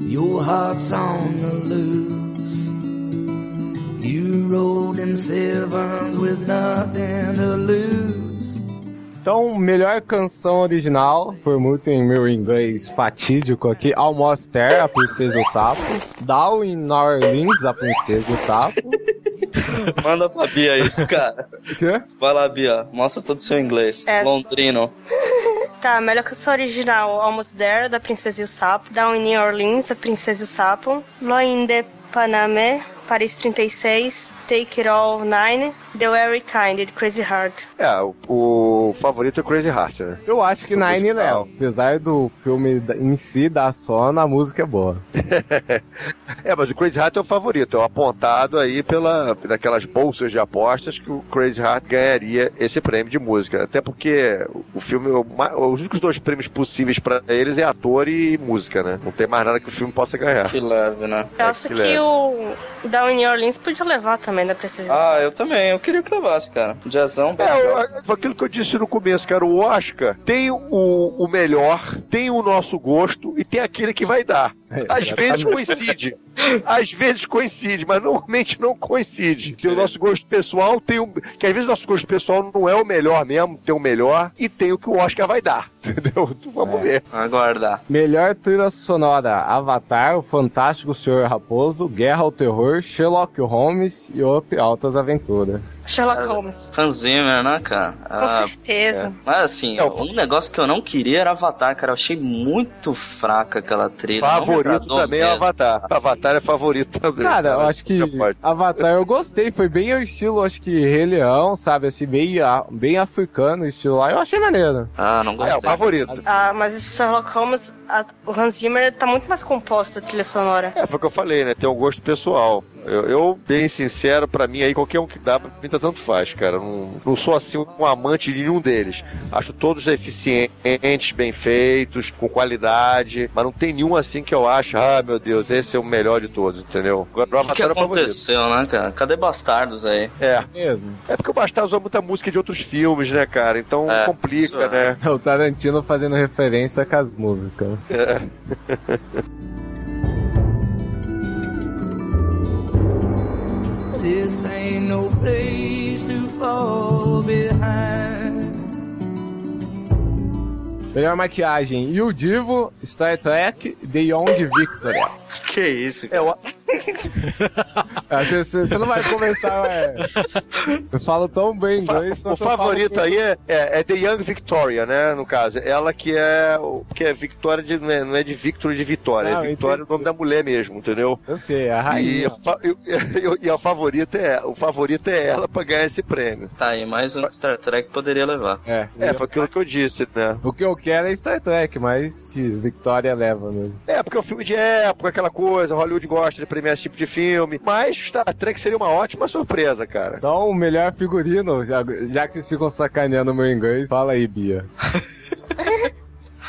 Your heart's on the loose. You rolled them sevens with nothing to lose. Então, melhor canção original, por muito em meu inglês fatídico aqui, Almost There, a Princesa e o Sapo. Down in New Orleans, a Princesa e o Sapo. Manda pra Bia isso, cara. O quê? Vai lá, Bia, mostra todo o seu inglês. É. Londrino. Tá, melhor canção original, Almost There, da Princesa e o Sapo. Down in New Orleans, a Princesa e o Sapo. Loin de Panamé, Paris 36. Take It All 9. The Very Kind, de Crazy Heart. É, o, o favorito é Crazy Heart, né? Eu acho que Nine musical. Léo. Apesar do filme em si dar sono, a música é boa. É, mas o Crazy Heart é o favorito. É o apontado aí pela, daquelas bolsas de apostas que o Crazy Heart ganharia esse prêmio de música. Até porque o- filme, os únicos dois prêmios possíveis pra eles é ator e música, né? Não tem mais nada que o filme possa ganhar. Que leve, né? Eu É, acho que que, leve. o Down in New Orleans podia levar também, da Princesa e o Sapo. Ah, eu também. Eu queria que levasse, cara. Jazzão, bem É, aquilo que eu disse no começo, cara. O Oscar tem o, o melhor, tem o nosso gosto e tem aquele que vai dar. Às vezes coincide. Às vezes coincide, mas normalmente não coincide. Que o nosso gosto pessoal tem um. Que às vezes o nosso gosto pessoal não é o melhor mesmo, tem o melhor e tem o que o Oscar vai dar. Entendeu? Então, Vamos ver. Aguardar. Melhor trilha sonora: Avatar, O Fantástico Senhor Raposo, Guerra ao Terror, Sherlock Holmes e Up Altas Aventuras. Sherlock Holmes. Hans Zimmer, né, cara? Com Ah, certeza. Mas assim, É, um negócio que eu não queria era Avatar, cara. Eu achei muito fraca aquela trilha. Favorito também é o mesmo. Avatar. Avatar é favorito também. Cara, eu acho que. Avatar eu gostei, foi bem o estilo, acho que Rei Leão, sabe, assim, bem, bem africano o estilo lá, eu achei maneiro. Ah, não É, gostei. o favorito. Ah, mas o Sherlock Holmes, a- o Hans Zimmer tá muito mais composto a trilha sonora. É, foi o que eu falei, né? Tem um gosto pessoal. Eu, eu, bem sincero, pra mim aí, qualquer um que dá, pra mim tá tanto faz, cara. Não, não sou assim um amante de nenhum deles. Acho todos eficientes, bem feitos, com qualidade, mas não tem nenhum assim que eu acho, ah, meu Deus, esse é o melhor de todos, entendeu? O que, que é aconteceu, né, cara? Cadê Bastardos aí? É, Mesmo. é porque o Bastardo usou muita música de outros filmes, né, cara? Então É, complica, isso é. né? É o Tarantino fazendo referência com as músicas. É. This ain't no place to fall behind. Melhor maquiagem: E o Divo, Star Trek, The Young Victoria. Que isso, É, cara? o, Ah, Você você não vai começar, é. Eu falo tão bem inglês o falo favorito aí é, é, é The Young Victoria, né? No caso, ela que é o- que é Victoria de, não, é, não é de Victor de Vitória, Não, é Victoria entendi. o nome da mulher mesmo, entendeu? Eu sei, a E, rainha. a fa- e- e- e a favorita é o favorito é ela pra ganhar esse prêmio. Tá aí, mais um Star Trek poderia levar. É, É, foi aquilo que eu disse, né? O que eu quero é Star Trek, mas que Victoria leva mesmo. É, porque é um filme de época, aquela coisa, Hollywood gosta de premiar esse tipo de filme, mas Star Trek seria uma ótima surpresa, cara. Então, o melhor figurino, já, já que vocês ficam sacaneando o meu inglês, fala aí, Bia.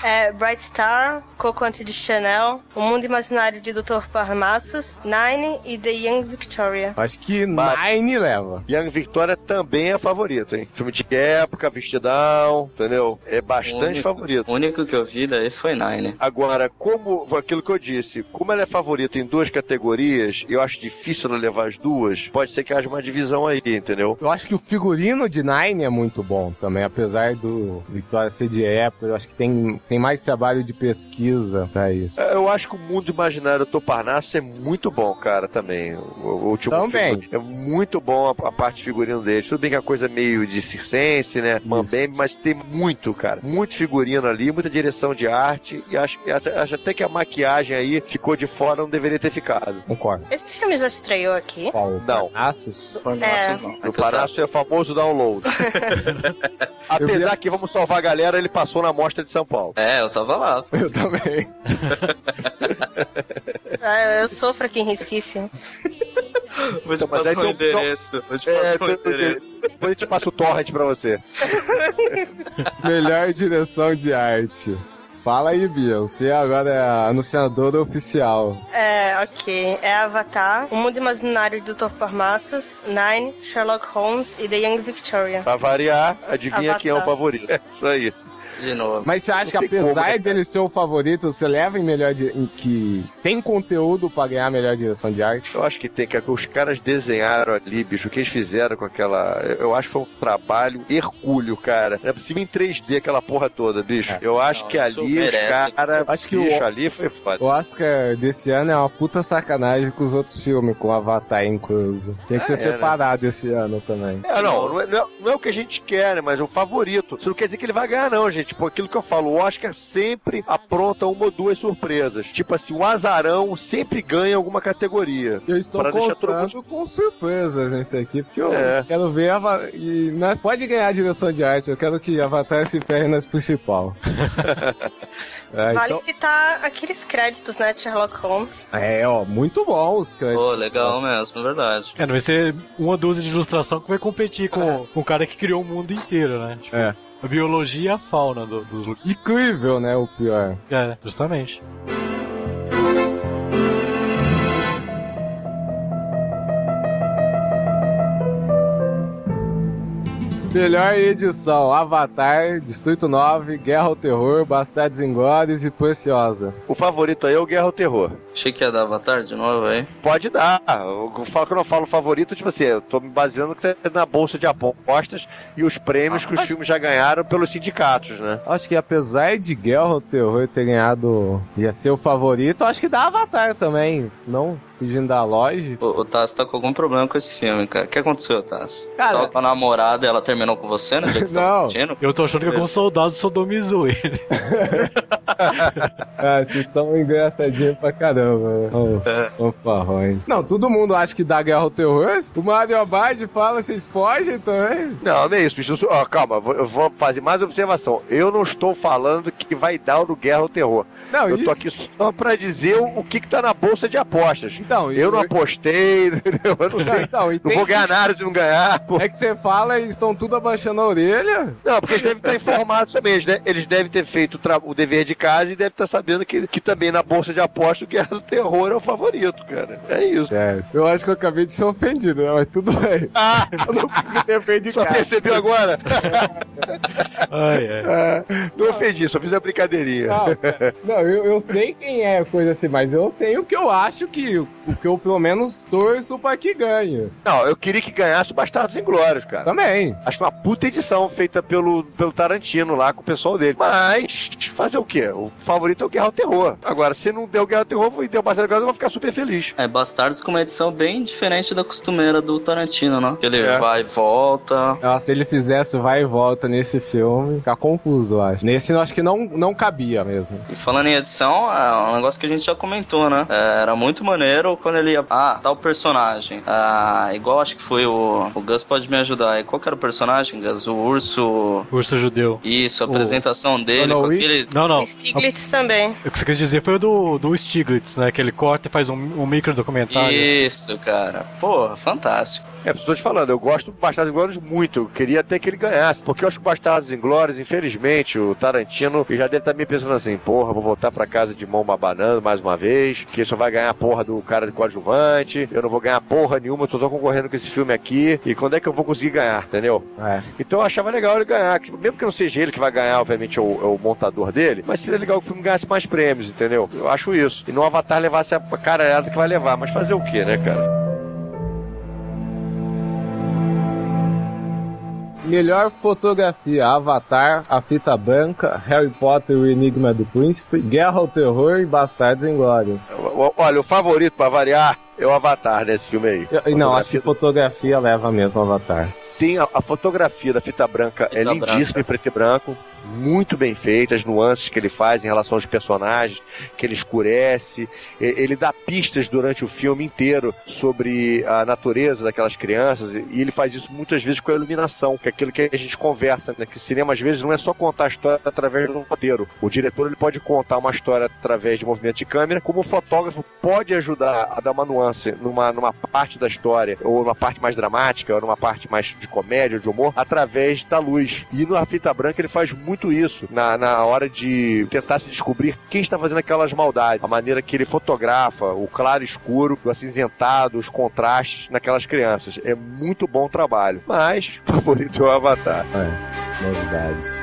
É Bright Star, Coco Anti de Chanel, O Mundo Imaginário de Dr. Parnassus, Nine e The Young Victoria. Acho que Mas- Nine leva. Young Victoria também é favorito, hein? Filme de época, vestidão, entendeu? É bastante único- favorito. O único que eu vi daí foi Nine. Agora, como aquilo que eu disse, como ela é favorita em duas categorias, eu acho difícil ela levar as duas, pode ser que haja uma divisão aí, entendeu? Eu acho que o figurino de Nine é muito bom também, apesar do Victoria ser de época, eu acho que tem, tem mais trabalho de pesquisa pra isso. É, Eu acho que o mundo imaginário do Toparnasso é muito bom, cara, também. O, o último Também. filme é muito bom a, a parte de figurino dele. Tudo bem que é uma coisa meio de circense, né? Mambembe, mas tem muito, cara. Muito figurino ali, muita direção de arte. E acho, acho, até que a maquiagem aí ficou de fora, não deveria ter ficado. Concordo. Esse filme já estreou aqui? Qual? Não. Parnassus? Parnassus não. É O eu tava- Parnasso é o famoso download. Apesar que, vamos salvar a galera, ele passou na mostra de São Paulo. É, eu tava lá. Eu também. Ah, eu sofro aqui em Recife. Vou te Então, mas passar o endereço. Vou te É, passar o endereço. depois a gente passa o torrent pra você. Melhor direção de arte. Fala aí, Bia. Você agora é a anunciadora oficial. É, ok. É Avatar, O Mundo Imaginário de Dr. Parnassus, Nine, Sherlock Holmes e The Young Victoria. Pra variar, adivinha Avatar. quem é o favorito. É isso aí. De novo. Mas você acha que tem apesar como, né, dele ser o favorito, você leva em melhor di- em que tem conteúdo pra ganhar a melhor direção de arte? Eu acho que tem que os caras desenharam ali, bicho, o que eles fizeram com aquela. Eu acho que foi um trabalho hercúleo, cara. É possível em 3D aquela porra toda, bicho. Eu acho Não, que ali os caras. Acho que bicho, o- ali foi foda. O Oscar desse ano é uma puta sacanagem com os outros filmes, com o Avatar incluso. Tinha que Ah, ser é, né? separado esse ano também. É, não, não é, não é- não é o que a gente quer, né? Mas é o favorito. Isso não quer dizer que ele vai ganhar, não, gente. Por aquilo que eu falo, o Oscar sempre apronta uma ou duas surpresas. Tipo assim, o azarão sempre ganha alguma categoria. Eu estou contando com surpresas nesse aqui, porque eu É. quero ver Ava- e nós pode ganhar a direção de arte, eu quero que Avatar se ferre nas principal. é, Vale então- citar aqueles créditos, né, de Sherlock Holmes. é, ó, muito bom os créditos. Pô, legal mesmo, é verdade. É, não vai ser uma dúzia de ilustração que vai competir com, com o cara que criou o mundo inteiro, né? Tipo, É. A biologia e a fauna do- dos Incrível, né, o pior. É, justamente. Melhor edição: Avatar, Distrito 9, Guerra ao Terror, Bastardos Inglórios e Preciosa. O favorito aí é o Guerra ao Terror. Achei que ia dar Avatar de novo aí. Pode dar. Eu falo que eu não falo favorito, tipo assim, eu tô me baseando que tá na bolsa de apostas e os prêmios que os filmes já ganharam pelos sindicatos, né? Acho que apesar de Guerra ao Terror ter ganhado, ia ser o favorito, acho que dá Avatar também. Não fugindo da loja. O, o Tassi tá com algum problema com esse filme, cara. O que aconteceu, Tassi? Cara- Tava com a namorada e ela terminou com você, né? Que você tava Não. curtindo? Eu tô achando que algum soldado sodomizou ele. Ah, vocês estão engraçadinhos pra caramba. Ô, ô, farrões. Não, todo mundo acha que dá guerra ao terror. O Mario Abad fala, vocês fogem também. Não, não é isso, bicho. Ó, calma, eu vou- fazer mais observação. Eu não estou falando que vai dar no Guerra ao Terror. Não, Eu isso... tô aqui só pra dizer o, o que, que tá na bolsa de apostas. Então, Eu não apostei, entendeu? Eu não sei. então, Não vou ganhar nada se não ganhar. pô. É que você fala e estão tudo abaixando a orelha. Não, porque eles devem estar informados também. Eles, de- eles devem ter feito o, tra- o dever de casa e devem estar sabendo que, que também na bolsa de apostas o Guerra do Terror é o favorito, cara. É isso. É, eu acho que eu acabei de ser ofendido, né? Mas tudo bem. Ah, Eu não quis defender de só cara. percebeu agora? Ai, ai. Ah, não ofendi, só fiz a brincadeirinha. Não. Não, eu, eu sei quem é, coisa assim, mas eu tenho o que eu acho que, o que eu pelo menos torço pra que ganhe. Não, eu queria que ganhasse o Bastardos Inglórios, cara. Também. Acho uma puta edição feita pelo, pelo Tarantino lá com o pessoal dele. Mas, fazer o quê? O favorito é o Guerra ao Terror. Agora, se não der o Guerra ao Terror e der o Bastardos Inglórios, eu vou ficar super feliz. É, Bastardos com uma edição bem diferente da costumeira do Tarantino, né? Que ele É. vai e volta. Nossa, se ele fizesse vai e volta nesse filme, fica confuso, eu acho. Nesse eu acho que não, não cabia mesmo. E falando em edição, é um negócio que a gente já comentou, né? É, era muito maneiro quando ele ia. Ah, tal personagem. Ah, igual acho que foi o. O Gus pode me ajudar. E qual que era o personagem, Gus? O urso. Urso judeu. Isso, a O- apresentação dele com Wick? aqueles. Não, não. Stiglitz também. O que você quis dizer foi o do, do Stiglitz, né? Que ele corta e faz um, um micro documentário. Isso, cara. Porra, fantástico. É, estou te falando, eu gosto do Bastardos Inglórios muito. Eu queria até que ele ganhasse. Porque eu acho que o Bastardos Inglórios, infelizmente, o Tarantino já deve estar me pensando assim: porra, vou voltar pra casa de mão banando mais uma vez. Que só vai ganhar a porra do cara de coadjuvante. Eu não vou ganhar porra nenhuma, eu tô só concorrendo com esse filme aqui. E quando é que eu vou conseguir ganhar, entendeu? É. Então eu achava legal ele ganhar. Mesmo que não seja ele que vai ganhar, obviamente, é o, é o montador dele. Mas seria legal que o filme ganhasse mais prêmios, entendeu? Eu acho isso. E no Avatar levasse a caralhada que vai levar. Mas fazer o quê, né, cara? Melhor fotografia: Avatar, A Fita Branca, Harry Potter e o Enigma do Príncipe, Guerra ao Terror e Bastardos Inglórios. O- Olha, o favorito pra variar é o Avatar nesse filme aí. Eu- Não, acho que fotografia leva mesmo o Avatar. tem a, a fotografia da fita branca é Fita lindíssima branca. em preto e branco, muito bem feita, as nuances que ele faz em relação aos personagens, que ele escurece, ele dá pistas durante o filme inteiro sobre a natureza daquelas crianças, e ele faz isso muitas vezes com a iluminação, que é aquilo que a gente conversa, né? Que cinema às vezes não é só contar a história através um roteiro. O diretor ele pode contar uma história através de movimento de câmera, como o fotógrafo pode ajudar a dar uma nuance numa, numa parte da história, ou numa parte mais dramática, ou numa parte mais de comédia, de humor, através da luz. E na fita branca ele faz muito isso, na, na hora de tentar se descobrir quem está fazendo aquelas maldades, a maneira que ele fotografa, o claro escuro, o acinzentado, os contrastes naquelas crianças. É muito bom trabalho. Mas, favorito é o Avatar. É, novidades.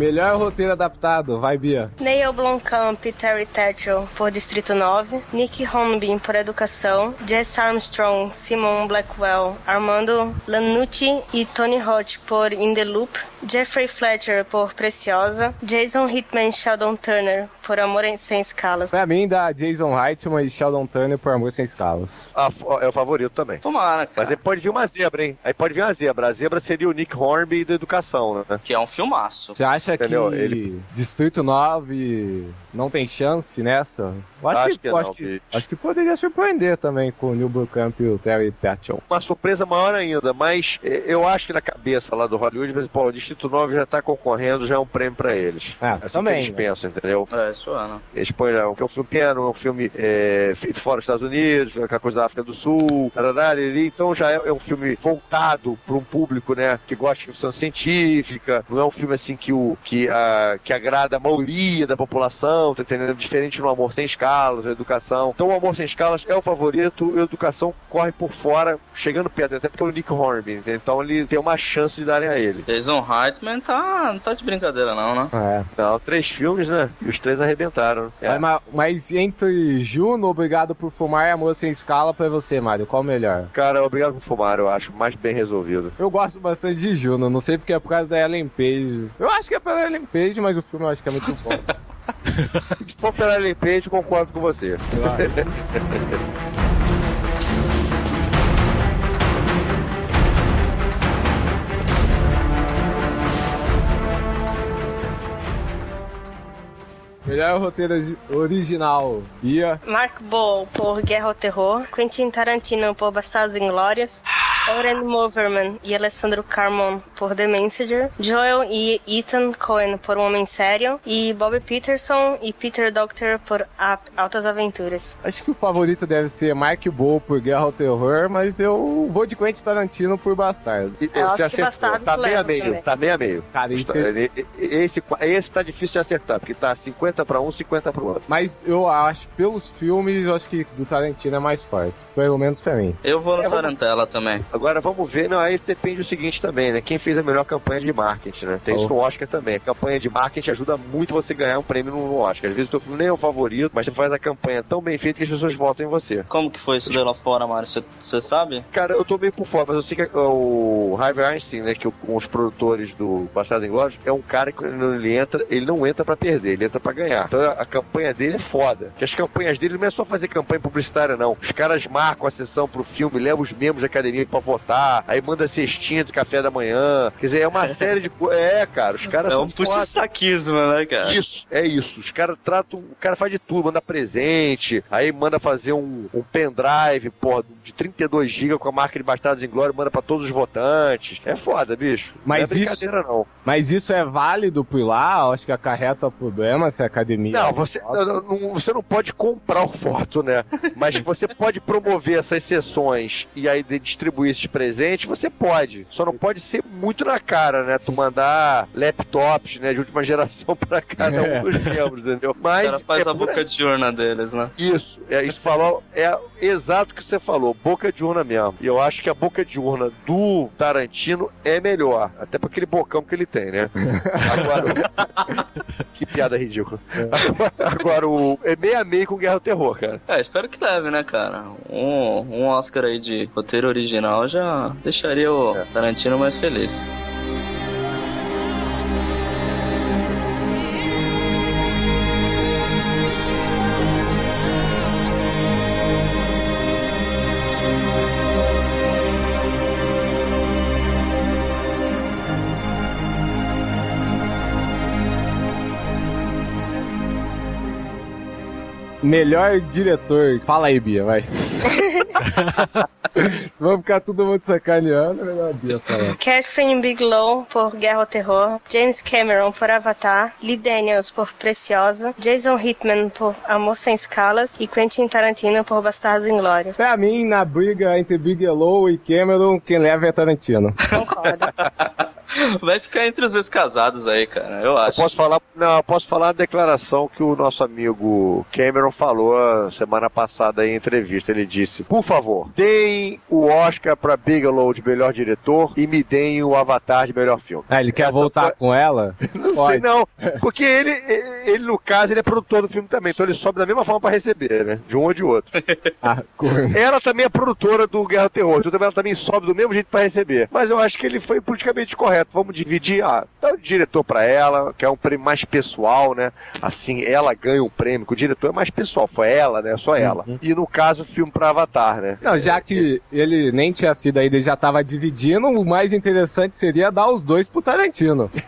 Melhor roteiro adaptado, vai Bia. Neil Blomkamp e Terry Tatchell por Distrito 9, Nick Hornby por Educação, Jess Armstrong, Simon Blackwell, Armando Lanucci e Tony Hott por In the Loop, Jeffrey Fletcher por Preciosa, Jason Hitman e Sheldon Turner por Amor em- Sem Escalas. Pra mim, dá Jason Reitman e Sheldon Turner por Amor Sem Escalas. Ah, é o favorito também. Tomara, cara. Mas aí pode vir uma zebra, hein? Aí pode vir uma zebra. A zebra seria o Nick Hornby da educação, né? Que é um filmaço. Você acha Entendeu? que Ele- Distrito 9 não tem chance nessa? Eu acho, Acho que, que eu não, acho, que, acho que poderia surpreender também com o Neil Blomkamp e o Terry Tatchell. Uma surpresa maior ainda, mas eh, eu acho que na cabeça lá do Hollywood, mas, pô, o Distrito 9 já tá concorrendo, já é um prêmio pra eles. Ah, assim também, que eles né? pensam, entendeu? É, isso é, né? Eles põem lá, que é um filme pequeno, é um filme é, feito fora dos Estados Unidos, aquela coisa da África do Sul, tarará, lili, então já é, é um filme voltado para um público, né, que gosta de ficção científica, não é um filme assim que o, que, a, que agrada a maioria da população, tá entendendo? Diferente no Amor Sem Escalas, a Educação. Então o Amor Sem Escalas é o favorito e a Educação corre por fora, chegando perto, até porque é o Nick Hornby, entendeu? então ele tem uma chance de darem a ele. Jason Reitman tá, não tá de brincadeira não, né? É. Não, três filmes, né? E os três arrebentaram. É. Mas, mas entre Juno, Obrigado por Fumar e Amor Sem Escala pra você, Mário, qual o melhor? Cara, obrigado por fumar, eu acho mais bem resolvido. Eu gosto bastante de Juno, não sei porque é por causa da Ellen Page. Eu acho que é pela Ellen Page, mas o filme eu acho que é muito bom. Se for pela Ellen Page, concordo com você. melhor roteiro ori- original. Ia. Mark Bowl por Guerra ao Terror, Quentin Tarantino por Bastardos Inglórios, Oren Moverman e Alessandro Carmon por The Messenger, Joel e Ethan Cohen por Um Homem Sério e Bob Peterson e Peter Doctor por Altas Aventuras. Acho que o favorito deve ser Mark Bowl por Guerra ao Terror, mas eu vou de Quentin Tarantino por Bastardo. E- Eu acho que. Bastardos Tá meio a meio, também. tá meio a meio. Cara, é- ele- Esse, esse tá difícil de acertar, porque tá 50 pra um, 50 pro outro. Mas eu acho, pelos filmes, eu acho que do Tarantino é mais forte. Pelo menos pra mim. Eu vou no É, vamos- Tarantella também. Agora vamos ver, não, aí depende do seguinte também, né? Quem fez a melhor campanha de marketing, né? Tem isso Oh. no Oscar também. A campanha de marketing ajuda muito você ganhar um prêmio no Oscar. Às vezes o teu filme nem é o favorito, mas você faz a campanha tão bem feita que as pessoas votam em você. Como que foi isso daí lá fora, Mário? Você sabe? Cara, eu tô meio por fora, mas eu sei que o Harvey Einstein, né, que o- com os produtores do Bastardo Inglórios, é um cara que ele entra, ele não entra pra perder, ele entra pra ganhar. Então a, campanha dele é foda. Que as campanhas dele não é só fazer campanha publicitária, não. Os caras marcam a sessão pro filme, levam os membros da academia pra votar, aí manda cestinha de café da manhã. Quer dizer, é uma série de coisas. É, cara, os caras É são um foda. puxa-saquismo, né, cara? Isso, é isso. Os caras tratam. O cara faz de tudo, manda presente, aí manda fazer um, um pendrive, porra, de 32 GB com a marca de Bastardos em Glória, manda pra todos os votantes. É foda, bicho. Mas não é isso- brincadeira, não. Mas isso é válido por lá? Acho que acarreta problema se a academia. Não, você não, você não pode comprar o voto, né? Mas você pode promover essas sessões e aí distribuir esses presentes, você pode. Só não pode ser muito na cara, né? Tu mandar laptops, né, de última geração pra cada É. um dos membros, entendeu? O Mas cara faz é a boca de urna deles, né? Isso, é, isso falou, é exato o que você falou, boca de urna mesmo. E eu acho que a boca de urna do Tarantino é melhor, até para aquele bocão que ele tem, né? Agora, que piada ridícula. Agora, agora o é meio a meio com Guerra ao Terror, cara. É, espero que leve, né, cara? Um, um Oscar aí de roteiro original já deixaria o É. Tarantino mais feliz. Melhor diretor. Fala aí, Bia, vai. Vamos ficar todo mundo sacaneando. Melhor a Bia falar. Catherine Bigelow por Guerra ao Terror, James Cameron por Avatar, Lee Daniels por Preciosa, Jason Hitman por Amor Sem Escalas e Quentin Tarantino por Bastardos Inglórios. Pra mim, na briga entre Bigelow e Cameron, quem leva é Tarantino. Concordo. Vai ficar entre os ex-casados aí, cara, eu acho. Posso falar, não, eu posso falar a declaração que o nosso amigo Cameron falou semana passada em entrevista. Ele disse: Por favor, deem o Oscar pra Bigelow de melhor diretor e me deem o Avatar de melhor filme. Ah, ele quer Essa voltar foi- com ela? Não Pode. sei não, porque ele, ele no caso, ele é produtor do filme também, então ele sobe da mesma forma pra receber, né? De um ou de outro. Ah, Ela também é produtora do Guerra ao Terror, então também ela também sobe do mesmo jeito pra receber. Mas eu acho que ele foi politicamente correto. Vamos dividir, ah, dá o diretor pra ela, que é um prêmio mais pessoal, né? Assim, ela ganha um prêmio, que o diretor é mais pessoal, foi ela, né? Só ela. E no caso, o filme pra Avatar, né? Não, já que ele nem tinha sido aí, ele já tava dividindo, o mais interessante seria dar os dois pro Tarantino.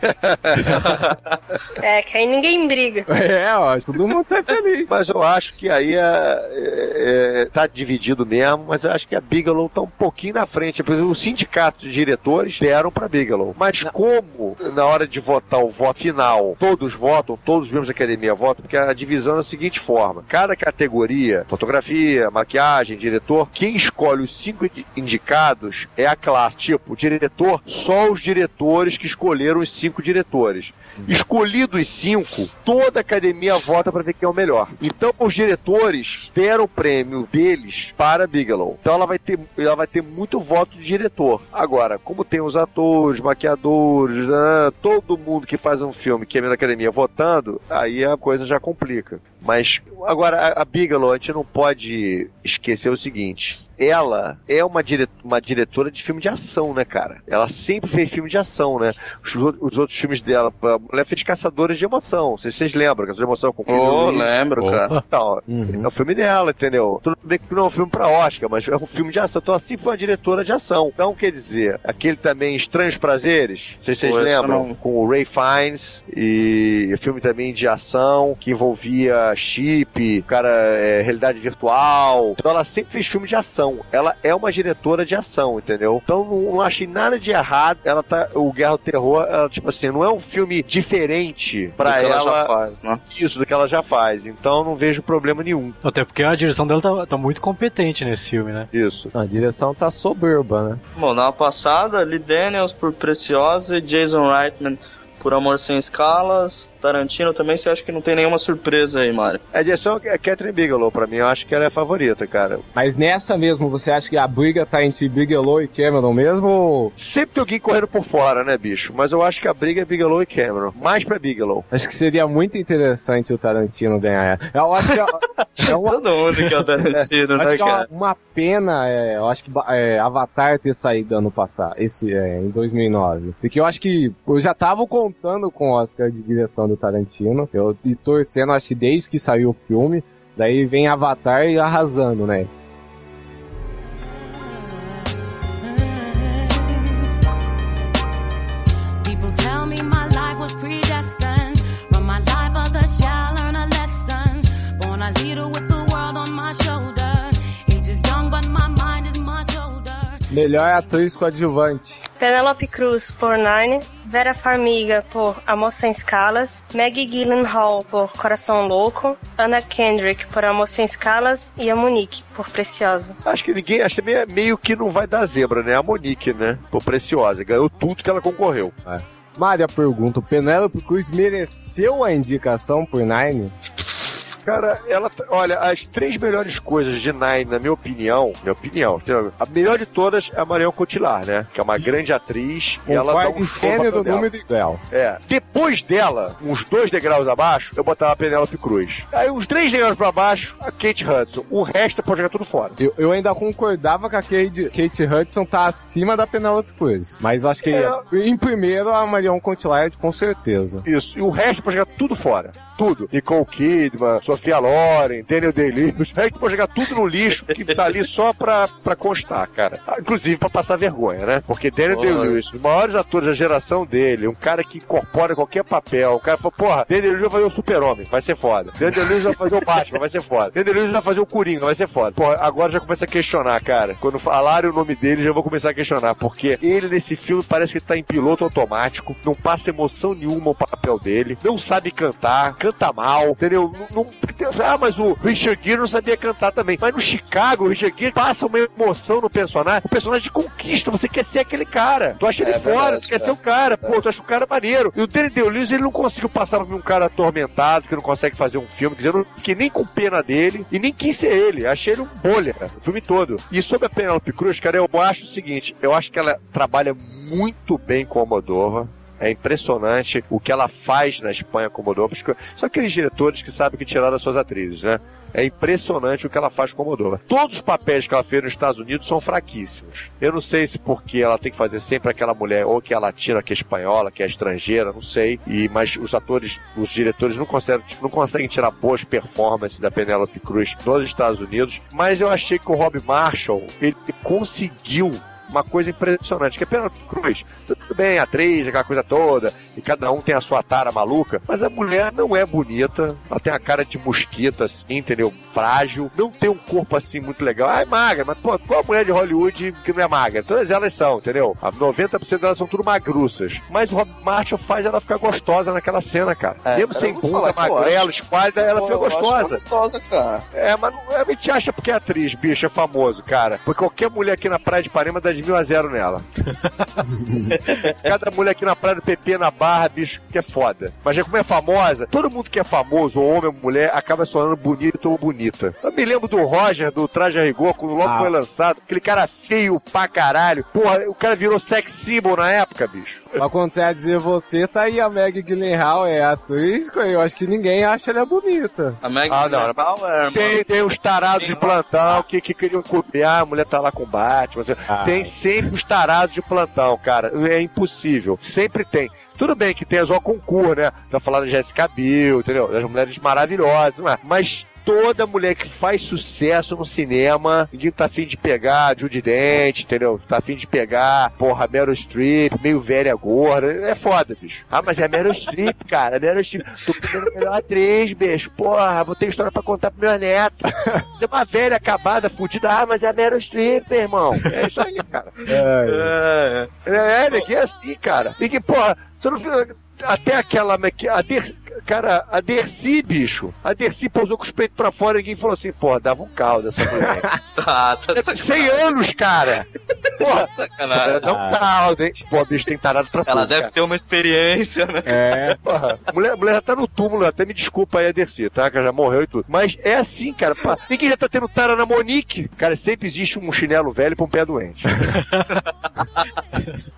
É, que aí ninguém briga. É, ó, todo mundo sai feliz. Mas eu acho que aí é, é- é- tá dividido mesmo, mas eu acho que a Bigelow tá um pouquinho na frente. Por exemplo, o sindicato de diretores deram pra Bigelow. Mas Mas como, na hora de votar o voto final, todos votam, todos os membros da academia votam, porque a divisão é da seguinte forma: cada categoria, fotografia, maquiagem, diretor, quem escolhe os cinco indicados é a classe. Tipo, diretor, só os diretores que escolheram os cinco diretores. Escolhido os cinco, toda a academia vota para ver quem é o melhor. Então, os diretores deram o prêmio deles para Bigelow. Então, ela vai ter, ela vai ter muito voto de diretor. Agora, como tem os atores, maquiadores, né, todo mundo que faz um filme que é da academia votando, aí a coisa já complica. Mas agora a, Bigelow, a gente não pode esquecer o seguinte: ela é uma, dire uma diretora de filme de ação, né, cara? Ela sempre fez filme de ação, né? Os, os outros filmes dela, ela fez Caçadores de Emoção. Não sei se vocês lembram, Caçadores de Emoção com Oh, lembro, cara. Então, uhum. É o filme dela, entendeu? Tudo bem que não é um filme pra Oscar, mas é um filme de ação. Então, assim, foi uma diretora de ação. Então, quer dizer, aquele também Estranhos Prazeres, não sei se vocês Pô, lembram, não... com o Ray Fiennes, e filme também de ação que envolvia chip, cara, é, realidade virtual. Então, ela sempre fez filme de ação. Ela é uma diretora de ação, entendeu? Então, não, não achei nada de errado. Ela tá, o Guerra ao Terror, ela, tipo assim, não é um filme diferente pra ela. ela já faz, né? Isso, do que ela já faz. Então, não vejo problema nenhum. Até porque a direção dela tá, tá muito competente nesse filme, né? Isso. A direção tá soberba, né? Bom, na passada, Lee Daniels por Preciosa e Jason Reitman por Amor Sem Escalas, Tarantino também, você acha que não tem nenhuma surpresa aí, Mário? A direção é Catherine Bigelow, pra mim, eu acho que ela é a favorita, cara. Mas nessa mesmo, você acha que a briga tá entre Bigelow e Cameron mesmo? Sempre tem alguém correndo por fora, né, bicho? Mas eu acho que a briga é Bigelow e Cameron. Mais pra Bigelow. Acho que seria muito interessante o Tarantino ganhar. Eu acho que é, é uma... Todo mundo que é o Tarantino, é, né, acho que cara? é uma, uma pena, é, eu acho que é, Avatar ter saído ano passado, esse, é, em 2009. Porque eu acho que eu já tava contando com o Oscar de direção do Tarantino. Eu e torcendo, acho que desde que saiu o filme. Daí vem Avatar e arrasando, né? Melhor atriz coadjuvante. Penelope Cruz por Nine, Vera Farmiga por Amor Sem Escalas, Maggie Gyllenhaal por Coração Louco, Anna Kendrick por Amor Sem Escalas e a Monique por Preciosa. Acho que ninguém, acho que meio, que não vai dar zebra, né? A Monique, né? Por Preciosa, ganhou tudo que ela concorreu. É. Mária pergunta, Penélope Cruz mereceu a indicação por Nine? Cara, ela. Olha, as três melhores coisas de Nine, na minha opinião, minha opinião, a melhor de todas é a Marion Cotillard, né? Que é uma grande atriz. Um e ela dá um show do dela. ideal. É. Depois dela, uns dois degraus abaixo, eu botava a Penélope Cruz. Aí uns três degraus pra baixo, a Kate Hudson. O resto pode jogar tudo fora. Eu, eu ainda concordava que a Kate, Kate Hudson tá acima da Penélope Cruz. Mas acho que É. em primeiro a Marion Cotillard, com certeza. Isso. E o resto pode jogar tudo fora. Tudo. Nicole Kidman, Sofia Loren, Daniel Day-Lewis. O resto pode jogar tudo no lixo que tá ali só pra, pra constar, cara. Ah, Inclusive pra passar vergonha, né? Porque Daniel. Day-Lewis, os maiores atores da geração dele, um cara que incorpora qualquer papel. O cara fala, porra, Daniel Day-Lewis vai fazer o Super-Homem, vai ser foda. Daniel Day-Lewis vai fazer o Batman, vai ser foda. Daniel Day-Lewis vai fazer o Coringa, vai ser foda. Porra, agora já começa a questionar, cara. Quando falarem o nome dele, já vou começar a questionar. Porque ele nesse filme parece que tá em piloto automático, não passa emoção nenhuma o papel dele, não sabe cantar, canta mal, entendeu? Não, não- ah, mas o Richard Gere não sabia cantar também. Mas no Chicago, o Richard Gere passa uma emoção no personagem. O personagem conquista, você quer ser aquele cara. Tu acha ele É fora, verdade, tu quer cara. ser o cara. Pô, tu acha o cara maneiro. E o Danny DeLuise, ele não conseguiu passar pra mim um cara atormentado, que não consegue fazer um filme. Quer dizer, eu não fiquei nem com pena dele e nem quis ser ele. Achei ele um bolha, cara, o filme todo. E sobre a Penelope Cruz, cara, eu acho o seguinte, eu acho que ela trabalha muito bem com a Moldova. É impressionante o que ela faz na Espanha com o porque São aqueles diretores que sabem que tirar das suas atrizes, né? É impressionante o que ela faz com Moldova. Todos os papéis que ela fez nos Estados Unidos são fraquíssimos. Eu não sei se porque ela tem que fazer sempre aquela mulher, ou que é latina, que é espanhola, que é estrangeira, não sei. E, mas os atores, os diretores não conseguem, não conseguem tirar boas performances da Penélope Cruz nos Estados Unidos. Mas eu achei que o Rob Marshall, ele conseguiu uma coisa impressionante, que é Penélope Cruz. Tudo bem, atriz, aquela coisa toda, e cada um tem a sua tara maluca, mas a mulher não é bonita, ela tem a cara de mosquita, assim, entendeu? Frágil, não tem um corpo assim muito legal. Ah, é magra, mas pô, qual a mulher de Hollywood que não é magra? Todas elas são, entendeu? A 90% delas são tudo magruças. Mas o Rob Marshall faz ela ficar gostosa naquela cena, cara. É, Mesmo cara, sem bunda, magrela, esquálida, ela Pô, fica gostosa. gostosa, cara. É, mas não, a gente acha porque é atriz, bicho, é famoso, cara. Porque qualquer mulher aqui na praia de Parema dá de mil a zero nela. Cada mulher aqui na praia do PP, na barra, bicho, que é foda. Mas já como é famosa, todo mundo que é famoso, homem ou mulher, acaba sonando bonito ou bonita. Eu me lembro do Roger, do Traje a Rigor, quando logo Ah. foi lançado, aquele cara feio pra caralho. Porra, o cara virou sex symbol na época, bicho. Ao contrário de dizer você, tá aí a Meg Gyllenhaal, é atriz, eu acho que ninguém acha ela bonita. A Meg Ah, não, Gyllenhaal é. Tem, tem os tarados de plantão que, que queriam copiar, a mulher tá lá com Batman. assim. Ah. Tem sempre os tarados de plantão, cara. É impossível. Sempre tem. Tudo bem que tem as concurso, né? Tá falando de Jessica Biel, entendeu? Das mulheres maravilhosas, não é? Mas toda mulher que faz sucesso no cinema, ninguém tá afim de pegar Judy Dent, entendeu? Tá afim de pegar, porra, Meryl Streep, meio velha gorda. É foda, bicho. Ah, mas é a Meryl Streep, cara. A Meryl Streep. Tô pegando a melhor atriz, bicho. Porra, vou ter história pra contar pro meu neto. Você é uma velha acabada, fudida. Ah, mas é a Meryl Streep, irmão. É isso aí, cara. É. É, É, é, ninguém é assim, cara. E que, porra, você não viu. Até aquela. A Der, cara, a Dercy, bicho. A Dercy pousou com os peitos pra fora e ninguém falou assim, porra, dava um caldo essa mulher. tá, tá É 100 anos, cara. Porra, essa mulher sacanagem. dá um caldo, hein? Pô, bicho tem tarado pra Ela tudo, deve cara. ter uma experiência, né? É. Porra, mulher, mulher já tá no túmulo, até me desculpa aí a Dercy, tá? Que ela já morreu e tudo. Mas é assim, cara. Pá, ninguém já tá tendo tara na Monique. Cara, sempre existe um chinelo velho pra um pé doente.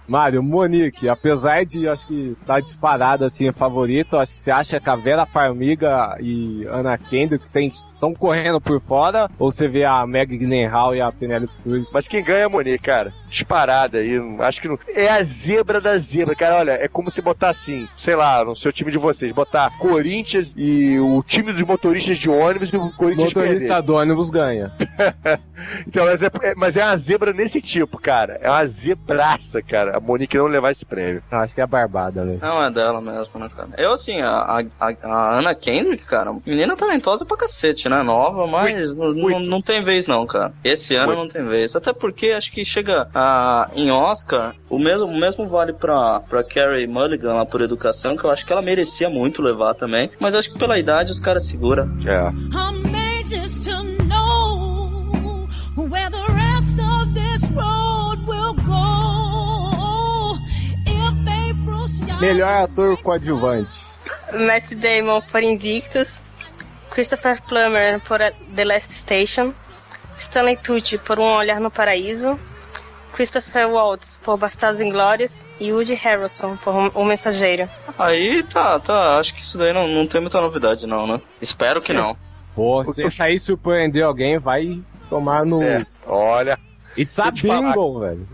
Mário, Monique, apesar de acho que tá disparada assim, favorito, acho que você acha que a Vera Farmiga e Ana Kendrick estão correndo por fora? Ou você vê a Meg Gyllenhaal e a Penélope Cruz? Mas quem ganha é a Monique, cara. Disparada aí. Acho que não. É a zebra da zebra, cara. Olha, é como se botar assim, sei lá, no seu time de vocês, botar Corinthians e o time dos motoristas de ônibus e o Corinthians Motorista perder. do ônibus ganha. Então, mas é, é- mas é uma zebra nesse tipo, cara. É uma zebraça, cara. A Monique não levar esse prêmio. Eu Acho que é barbada, né? Não, é dela mesmo, né, cara? Eu, assim, a, a, a Ana Kendrick, cara, menina talentosa pra cacete, né? Nova, mas não, muito. não, não tem vez, não, cara. Esse ano não tem vez. Até porque acho que chega a, em Oscar, o mesmo, o mesmo vale pra, pra Carrie Mulligan lá por educação, que eu acho que ela merecia muito levar também. Mas acho que pela idade os caras seguram. É. I'm to know Melhor ator coadjuvante. Matt Damon por Invictus, Christopher Plummer por The Last Station, Stanley Tucci por Um Olhar no Paraíso, Christopher Waltz por Bastardos Inglórios e Woody Harrelson por O Mensageiro. Aí tá, tá. Acho que isso daí não, não tem muita novidade, não, né? Espero que não. Pô, se sair surpreender alguém, vai tomar no. É. Olha. It's a bingo, velho.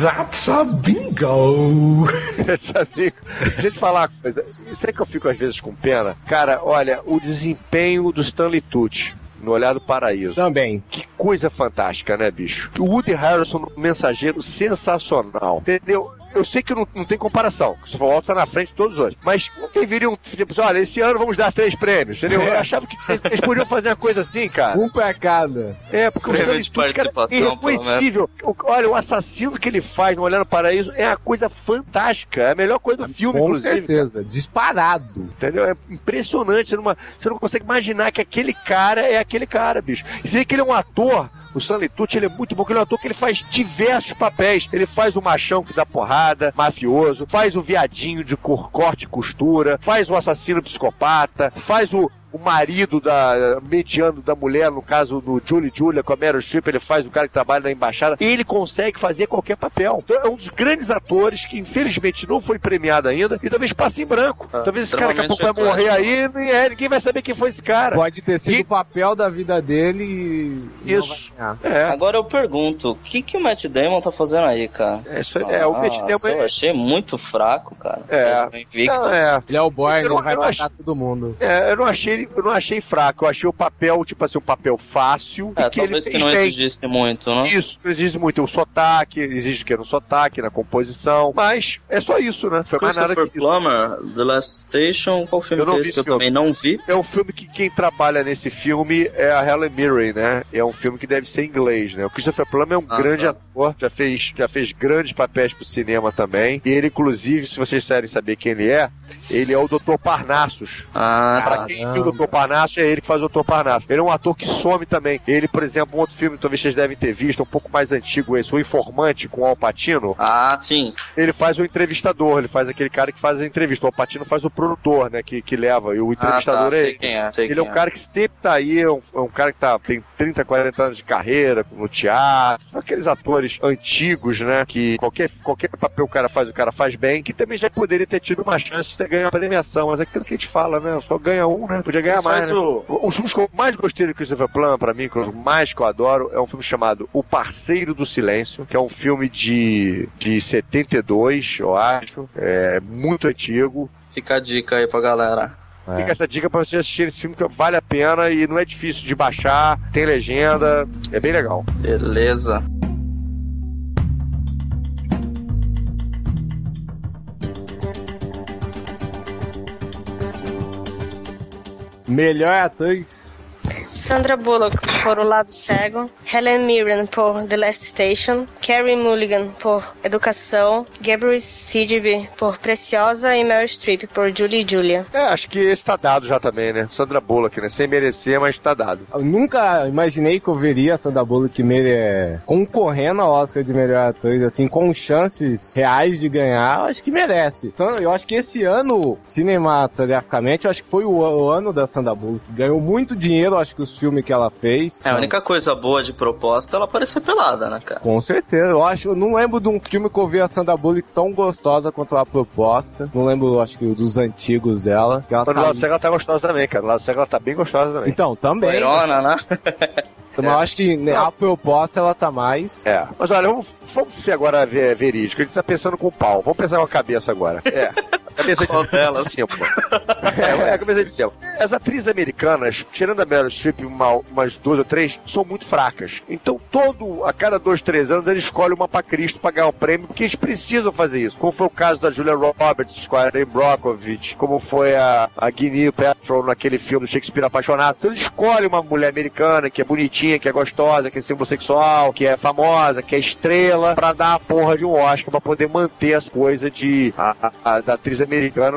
That's a bingo. Esse amigo. Deixa eu te falar uma coisa. Isso é que eu fico às vezes com pena. Cara, olha, o desempenho do Stanley Tucci no Olhar do Paraíso. Também. Que coisa fantástica, né, bicho? O Woody Harrelson no Mensageiro, sensacional. Entendeu? Eu sei que não, não tem comparação. O Waltz tá na frente de todos os outros. Mas não deveriam, tipo, assim, olha, esse ano vamos dar três prêmios, entendeu? Eu achava que eles, eles podiam fazer uma coisa assim, cara. Um pra cada. É, porque o Prêmio Stanley de Tucci, cara, é irreconhecível. O- Olha, o assassino que ele faz no Olhar no Paraíso é uma coisa fantástica. É a melhor coisa do filme, Com inclusive. certeza. Disparado. Entendeu? É impressionante. Você não, você não consegue imaginar que aquele cara é aquele cara, bicho. E que ele é um ator. O Stanley Tucci, ele é muito bom, porque ele é um ator que ele faz diversos papéis. Ele faz o machão que dá porrada, mafioso, faz o viadinho de cor, corte e costura, faz o assassino psicopata, faz o, o marido da mediano da mulher, no caso do Julie Julia com a Meryl Streep, ele faz o cara que trabalha na embaixada. Ele consegue fazer qualquer papel. Então é um dos grandes atores que infelizmente não foi premiado ainda e talvez passe em branco. Ah, talvez esse cara daqui a pouco vai extremamente morrer aí e é, ninguém vai saber quem foi esse cara. Pode ter sido E- o papel da vida dele e. não Isso. É. Agora eu pergunto, o que, que o Matt Damon tá fazendo aí, cara? É, isso é, é, o Matt Damon eu é- achei muito fraco, cara. É. Não, é. Ele é o boy, Eu não não- vai eu não matar todo mundo. É, eu não achei ele, eu não achei fraco, eu achei o papel, tipo assim, um papel fácil. É, que ele talvez que fez não bem. exigisse muito, né? Isso, não exige muito. O sotaque, exige que no sotaque, na composição. Mas é só isso, né? Foi mais nada Christopher que isso. Plummer, The Last Station, qual filme Eu não que é vi esse que eu filme. também não vi? É um filme que quem trabalha nesse filme é a Helen Mirren, né? É um filme que deve ser em inglês, né? O Christopher Plummer é um Ah, grande tá. ator, já fez, já fez grandes papéis pro cinema também. E ele, inclusive, se vocês quiserem saber quem ele é, ele é o Dr. Parnassus. Ah, Pra quem viu o Dr. Parnassus, é ele que faz o Dr. Parnassus. Ele é um ator que some também. Ele, por exemplo, um outro filme que talvez vocês devem ter visto, um pouco mais antigo esse, O Informante com o Alpatino. Ah, sim. Ele faz o entrevistador, ele faz aquele cara que faz a entrevista. O Alpatino faz o produtor, né, que, que leva. E o entrevistador ah, tá, é sei ele. quem é. Ele é um cara que sempre tá aí, é um, é um cara que tá, tem 30, 40 anos de carreira no teatro. Aqueles atores antigos, né? Que qualquer, qualquer papel o cara faz, o cara faz bem, que também já poderia ter tido uma chance de ter ganho a premiação. Mas é aquilo que a gente fala, né? Só ganha um, né? Podia ganhar Ele mais. Né? o- Os filmes que eu mais gostei do Christopher Plummer, pra mim, que o mais que eu adoro, é um filme chamado O Parceiro do Silêncio, que é um filme de, de 72, eu acho. É muito antigo. Fica a dica aí pra galera. Fica essa dica pra vocês assistirem esse filme que vale a pena e não é difícil de baixar, tem legenda, é bem legal. Beleza. Melhor atriz. Sandra Bullock por O Lado Cego, Helen Mirren por The Last Station, Carey Mulligan por Educação, Gabriel Sidby por Preciosa e Meryl Streep por Julie e Julia. É, acho que esse tá dado já também, né? Sandra Bullock, né? Sem merecer, mas tá dado. Eu nunca imaginei que eu veria a Sandra Bullock mere... concorrendo ao Oscar de melhor atriz, assim, com chances reais de ganhar, eu acho que merece. Então, eu acho que esse ano, cinematograficamente, eu acho que foi o, o ano da Sandra Bullock. Ganhou muito dinheiro, eu acho que os filmes que ela fez. É, a única coisa boa de proposta é ela parecer pelada, né, cara? Com certeza, eu acho, eu não lembro de um filme que eu vi a Sandra Bullock tão gostosa quanto a proposta. Não lembro, acho que dos antigos dela. Que ela no tá- Lado Cego ela tá gostosa também, cara. No Lado Cego ela tá bem gostosa também. Então, também. Loirona, né? Então, eu acho que né, a proposta ela tá mais. É. Mas olha, vamos, vamos ser agora ver, verídico. A gente tá pensando com o pau. Vamos pensar com a cabeça agora. É. Cabeça de delas? cima. É, é, a cabeça de cima. As atrizes americanas, tirando a Meryl Streep uma, umas duas ou três, são muito fracas. Então, todo, a cada dois, três anos, eles escolhem uma pra Cristo pra ganhar o prêmio, porque eles precisam fazer isso. Como foi o caso da Julia Roberts com a Erin Brockovich, como foi a, a Guinea Petrol naquele filme do Shakespeare Apaixonado. Então, eles escolhem uma mulher americana que é bonitinha, que é gostosa, que é símbolo sexual, que é famosa, que é estrela, pra dar a porra de um Oscar, pra poder manter essa coisa de a, a- a- da atriz americana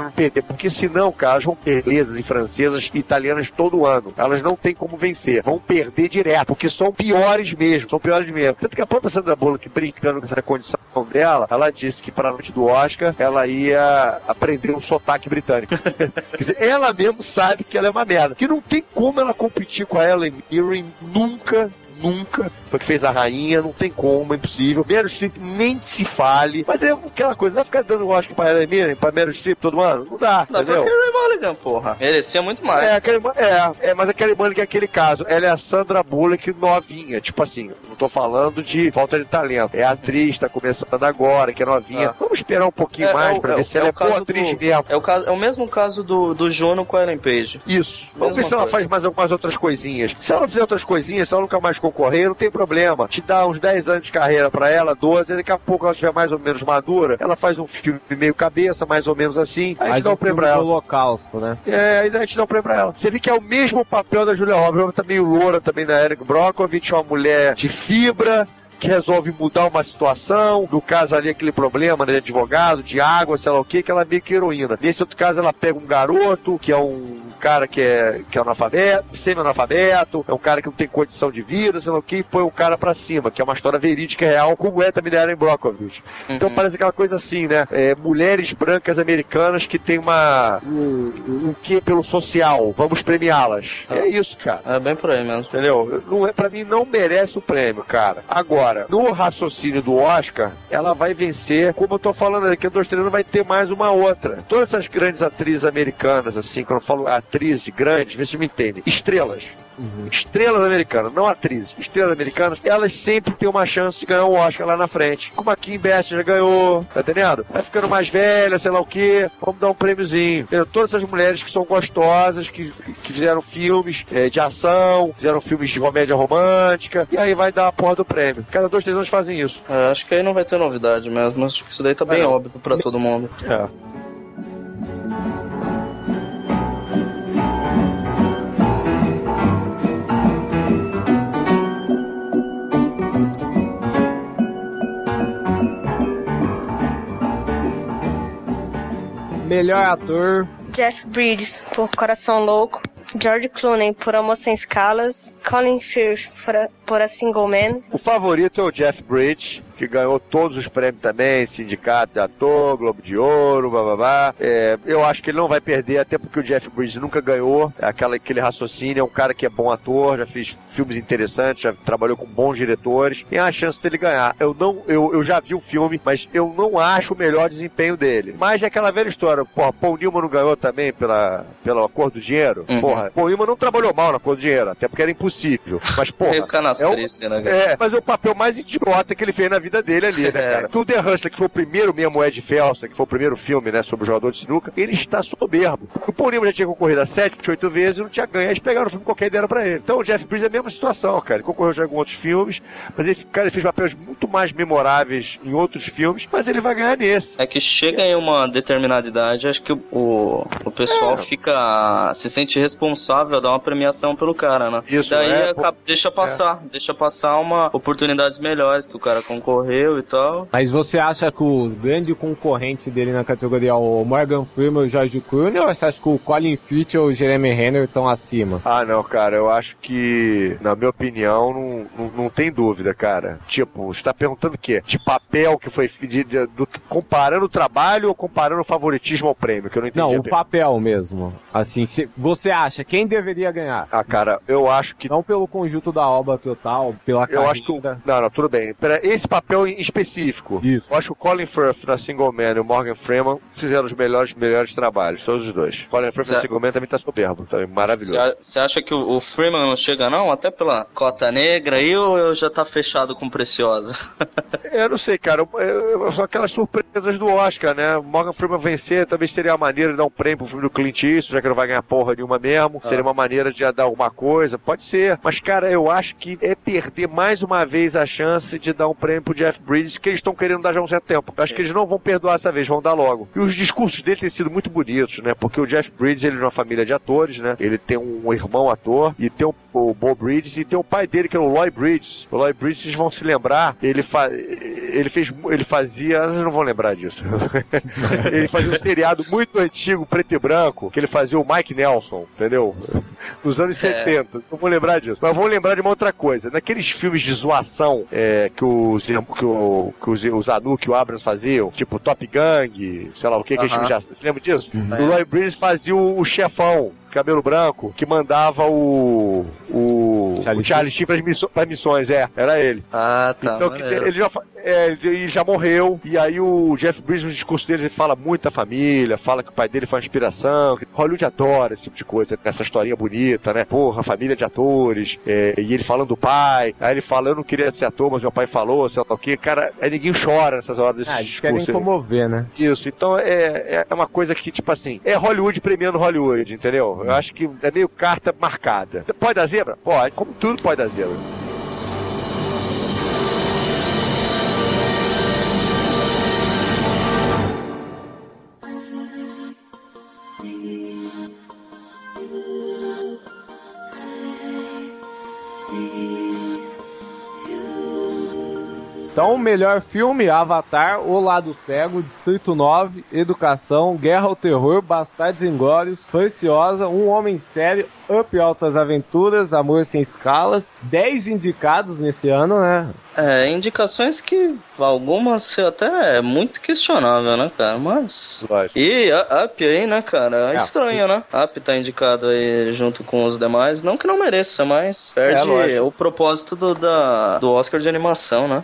não perder. Porque senão, cara, elas vão inglesas e francesas e italianas todo ano. Elas não têm como vencer. Vão perder direto, porque são piores mesmo. São piores mesmo. Tanto que a própria Sandra Bullock, brincando com essa condição dela, ela disse que para a noite do Oscar ela ia aprender um sotaque britânico. Quer dizer, ela mesmo sabe que ela é uma merda. Que não tem como ela competir com a Ellen Mirren nunca. Nunca, porque fez a rainha, não tem como, é impossível. Meryl Streep nem se fale, mas é aquela coisa, vai ficar dando Oscar pra Ellen Mirren, pra Meryl Streep todo ano? Não dá, Dá pra entendeu? Carey Mulligan, porra. Merecia muito mais. É, aquele, é, é, mas aquele Mulligan é aquele caso. Ela é a Sandra Bullock novinha. Tipo assim, não tô falando de falta de talento. É a atriz, tá começando agora, que é novinha. Ah. Vamos esperar um pouquinho mais o- pra ver o- se ela é, boa atriz do- mesmo. É o, caso, é o mesmo caso do, do Juno com a Ellen Page. Isso. Vamos ver se ela faz mais algumas outras coisinhas. Se ela fizer outras coisinhas, se ela nunca mais concorrer, não tem problema. Te dá uns 10 anos de carreira pra ela, 12, e daqui a pouco ela estiver mais ou menos madura, ela faz um filme meio cabeça, mais ou menos assim, aí a gente dá o um prêmio pra ela. Holocausto, né? É, aí a gente dá um prêmio pra ela. Você vê que é o mesmo papel da Julia Roberts, ela tá meio loura também da Eric Brockovich, uma mulher de fibra, que resolve mudar uma situação, no caso ali aquele problema né, de advogado, de água, sei lá o que, que ela é meio que heroína. Nesse outro caso ela pega um garoto, que é um cara que é, que é analfabeto, semi-analfabeto, é um cara que não tem condição de vida, sei lá o que, e põe o cara pra cima, que é uma história verídica real, como é também da Erin Brockovich. Então Uhum. parece aquela coisa assim, né? É, mulheres brancas americanas que tem uma. um, um quê pelo social. Vamos premiá-las. É isso, cara. É bem por aí mesmo. Entendeu? Não é, pra mim não merece o prêmio, cara. Agora, no raciocínio do Oscar, ela vai vencer, como eu tô falando aqui, a dois não vai ter mais uma outra. Todas essas grandes atrizes americanas, assim, quando eu falo atriz atrizes grandes, vê se me entendem, estrelas. Estrelas americanas, não atrizes, estrelas americanas, elas sempre têm uma chance de ganhar um Oscar lá na frente. Como a Kim Best já ganhou, tá entendendo? Vai ficando mais velha, sei lá o quê, vamos dar um prêmiozinho. Entendeu? Todas essas mulheres que são gostosas, que, que fizeram filmes eh, de ação, fizeram filmes de comédia romântica, e aí vai dar a porra do prêmio. Cada dois, três anos fazem isso. É, acho que aí não vai ter novidade mesmo. Acho que isso daí tá bem não. óbvio pra todo mundo. É. Melhor ator. Jeff Bridges por Coração Louco. George Clooney por Amor Sem Escalas. Colin Firth por a, por a Single Man. O favorito é o Jeff Bridges, que ganhou todos os prêmios também, Sindicato de Ator, Globo de Ouro, bababá. É, eu acho que ele não vai perder, até porque o Jeff Bridges nunca ganhou. É aquela, aquele raciocínio, é um cara que é bom ator, já fez filmes interessantes, já trabalhou com bons diretores. Tem a chance dele ganhar. Eu não, eu, eu já vi o filme, mas eu não acho o melhor desempenho dele. Mas é aquela velha história, porra, Paul Newman não ganhou também pela, pela cor do dinheiro? Uhum. Porra, Paul Newman não trabalhou mal na cor do dinheiro, até porque era impossível. Mas, porra, Meio é o, canastrice, né, cara? é, mas é o papel mais idiota que ele fez na vida dele ali, né, É. cara? Que o The Hustler, que foi o primeiro mesmo Ed Felson, que foi o primeiro filme, né, sobre o jogador de sinuca, ele está soberbo. O Paul Newman já tinha concorrido a sete, oito vezes e não tinha ganho. Eles pegaram o filme qualquer ideia pra ele. Então o Jeff Bridges é a mesma situação, cara. Ele concorreu já em outros filmes, mas ele, cara, ele fez papéis muito mais memoráveis em outros filmes, mas ele vai ganhar nesse. É que chega em uma determinada idade, acho que o, o, pessoal É. fica. se sente responsável a dar uma premiação pelo cara, né? Isso, Daí é, acaba- deixa passar, deixa passar uma oportunidades melhores que o cara concorreu e tal. Mas você acha que o grande concorrente dele na categoria é o Morgan Freeman e o George Clooney ou você acha que o Colin Firth ou o Jeremy Renner estão acima? Ah, não, cara, eu acho que, na minha opinião, não, não, não tem dúvida, cara. Tipo, você tá perguntando o quê? De papel que foi de, de- do- comparando o trabalho ou comparando o favoritismo ao prêmio? Que eu não entendi. Não, o papel mesmo. Assim, se, você acha quem deveria ganhar? Ah, cara, eu acho que. Não pelo conjunto da obra total, pela Eu acho que. o- carreira. Não, não, tudo bem. Pera, esse papel em específico. Isso. Eu acho que o Colin Firth na Single Man e o Morgan Freeman fizeram os melhores, melhores trabalhos, todos os dois. Colin Firth na Certo. Single Man também tá soberbo, também maravilhoso. Você acha que o, o Freeman não chega não? Até pela cota negra aí ou eu já tá fechado com Preciosa? Eu não sei, cara. eu- eu- São aquelas surpresas do Oscar, né? O Morgan Freeman vencer talvez seria a maneira de dar um prêmio pro filme do Clint Eastwood, já que não vai ganhar porra nenhuma mesmo. Ah. Seria uma maneira de dar alguma coisa. Pode ser. Mas, cara, eu acho que é perder mais uma vez a chance de dar um prêmio pro Jeff Bridges, que eles estão querendo dar já há um certo tempo. Eu acho que eles não vão perdoar essa vez, vão dar logo. E os discursos dele têm sido muito bonitos, né? Porque o Jeff Bridges, ele é uma família de atores, né? Ele tem um irmão ator e tem o, o Bo Bridges e tem o pai dele, que é o Lloyd Bridges. O Lloyd Bridges, vocês vão se lembrar, ele, fa ele fez, ele fazia, vocês não vão lembrar disso. ele fazia um seriado muito antigo, preto e branco, que ele fazia o Mike Nelson, entendeu? Nos anos É. 70. Não vou lembrar disso. Mas vou lembrar de uma outra coisa. Naqueles filmes de zoação é, que os que, o, que os, os Anuk e o Abrams faziam, tipo Top Gang, sei lá o que, que Aham. já Você lembra disso? Uhum. O Lloyd Bridges fazia o, o chefão. Cabelo branco, que mandava o. O Charlie o Charlie Sheen pras, misso- pras missões, é, era ele. Ah, tá. Então, ele, já, é, ele já morreu, e aí o Jeff Bridges, no discurso dele, ele fala muito da família, fala que o pai dele foi uma inspiração, que Hollywood adora esse tipo de coisa, essa historinha bonita, né? Porra, família de atores, é, e ele falando do pai, aí ele fala, eu não queria ser ator, mas meu pai falou, sei lá o que, cara, aí ninguém chora nessas horas desses Ah, eles querem comover, né? Isso, então é, é uma coisa que, tipo assim, é Hollywood premiando Hollywood, entendeu? Eu acho que é meio carta marcada. Pode dar zebra? Pode, como tudo pode dar zebra. Então, melhor filme: Avatar, O Lado Cego, Distrito 9, Educação, Guerra ao Terror, Bastardos Inglórios, Preciosa, Um Homem Sério, Up Altas Aventuras, Amor Sem Escalas. 10 indicados nesse ano, né? É, indicações que algumas até é muito questionável, né, cara? Mas. Lógico. E a Up aí, né, cara? É É, estranho, né? Up tá indicado aí junto com os demais. Não que não mereça, mas perde É, o propósito do, da, do Oscar de animação, né?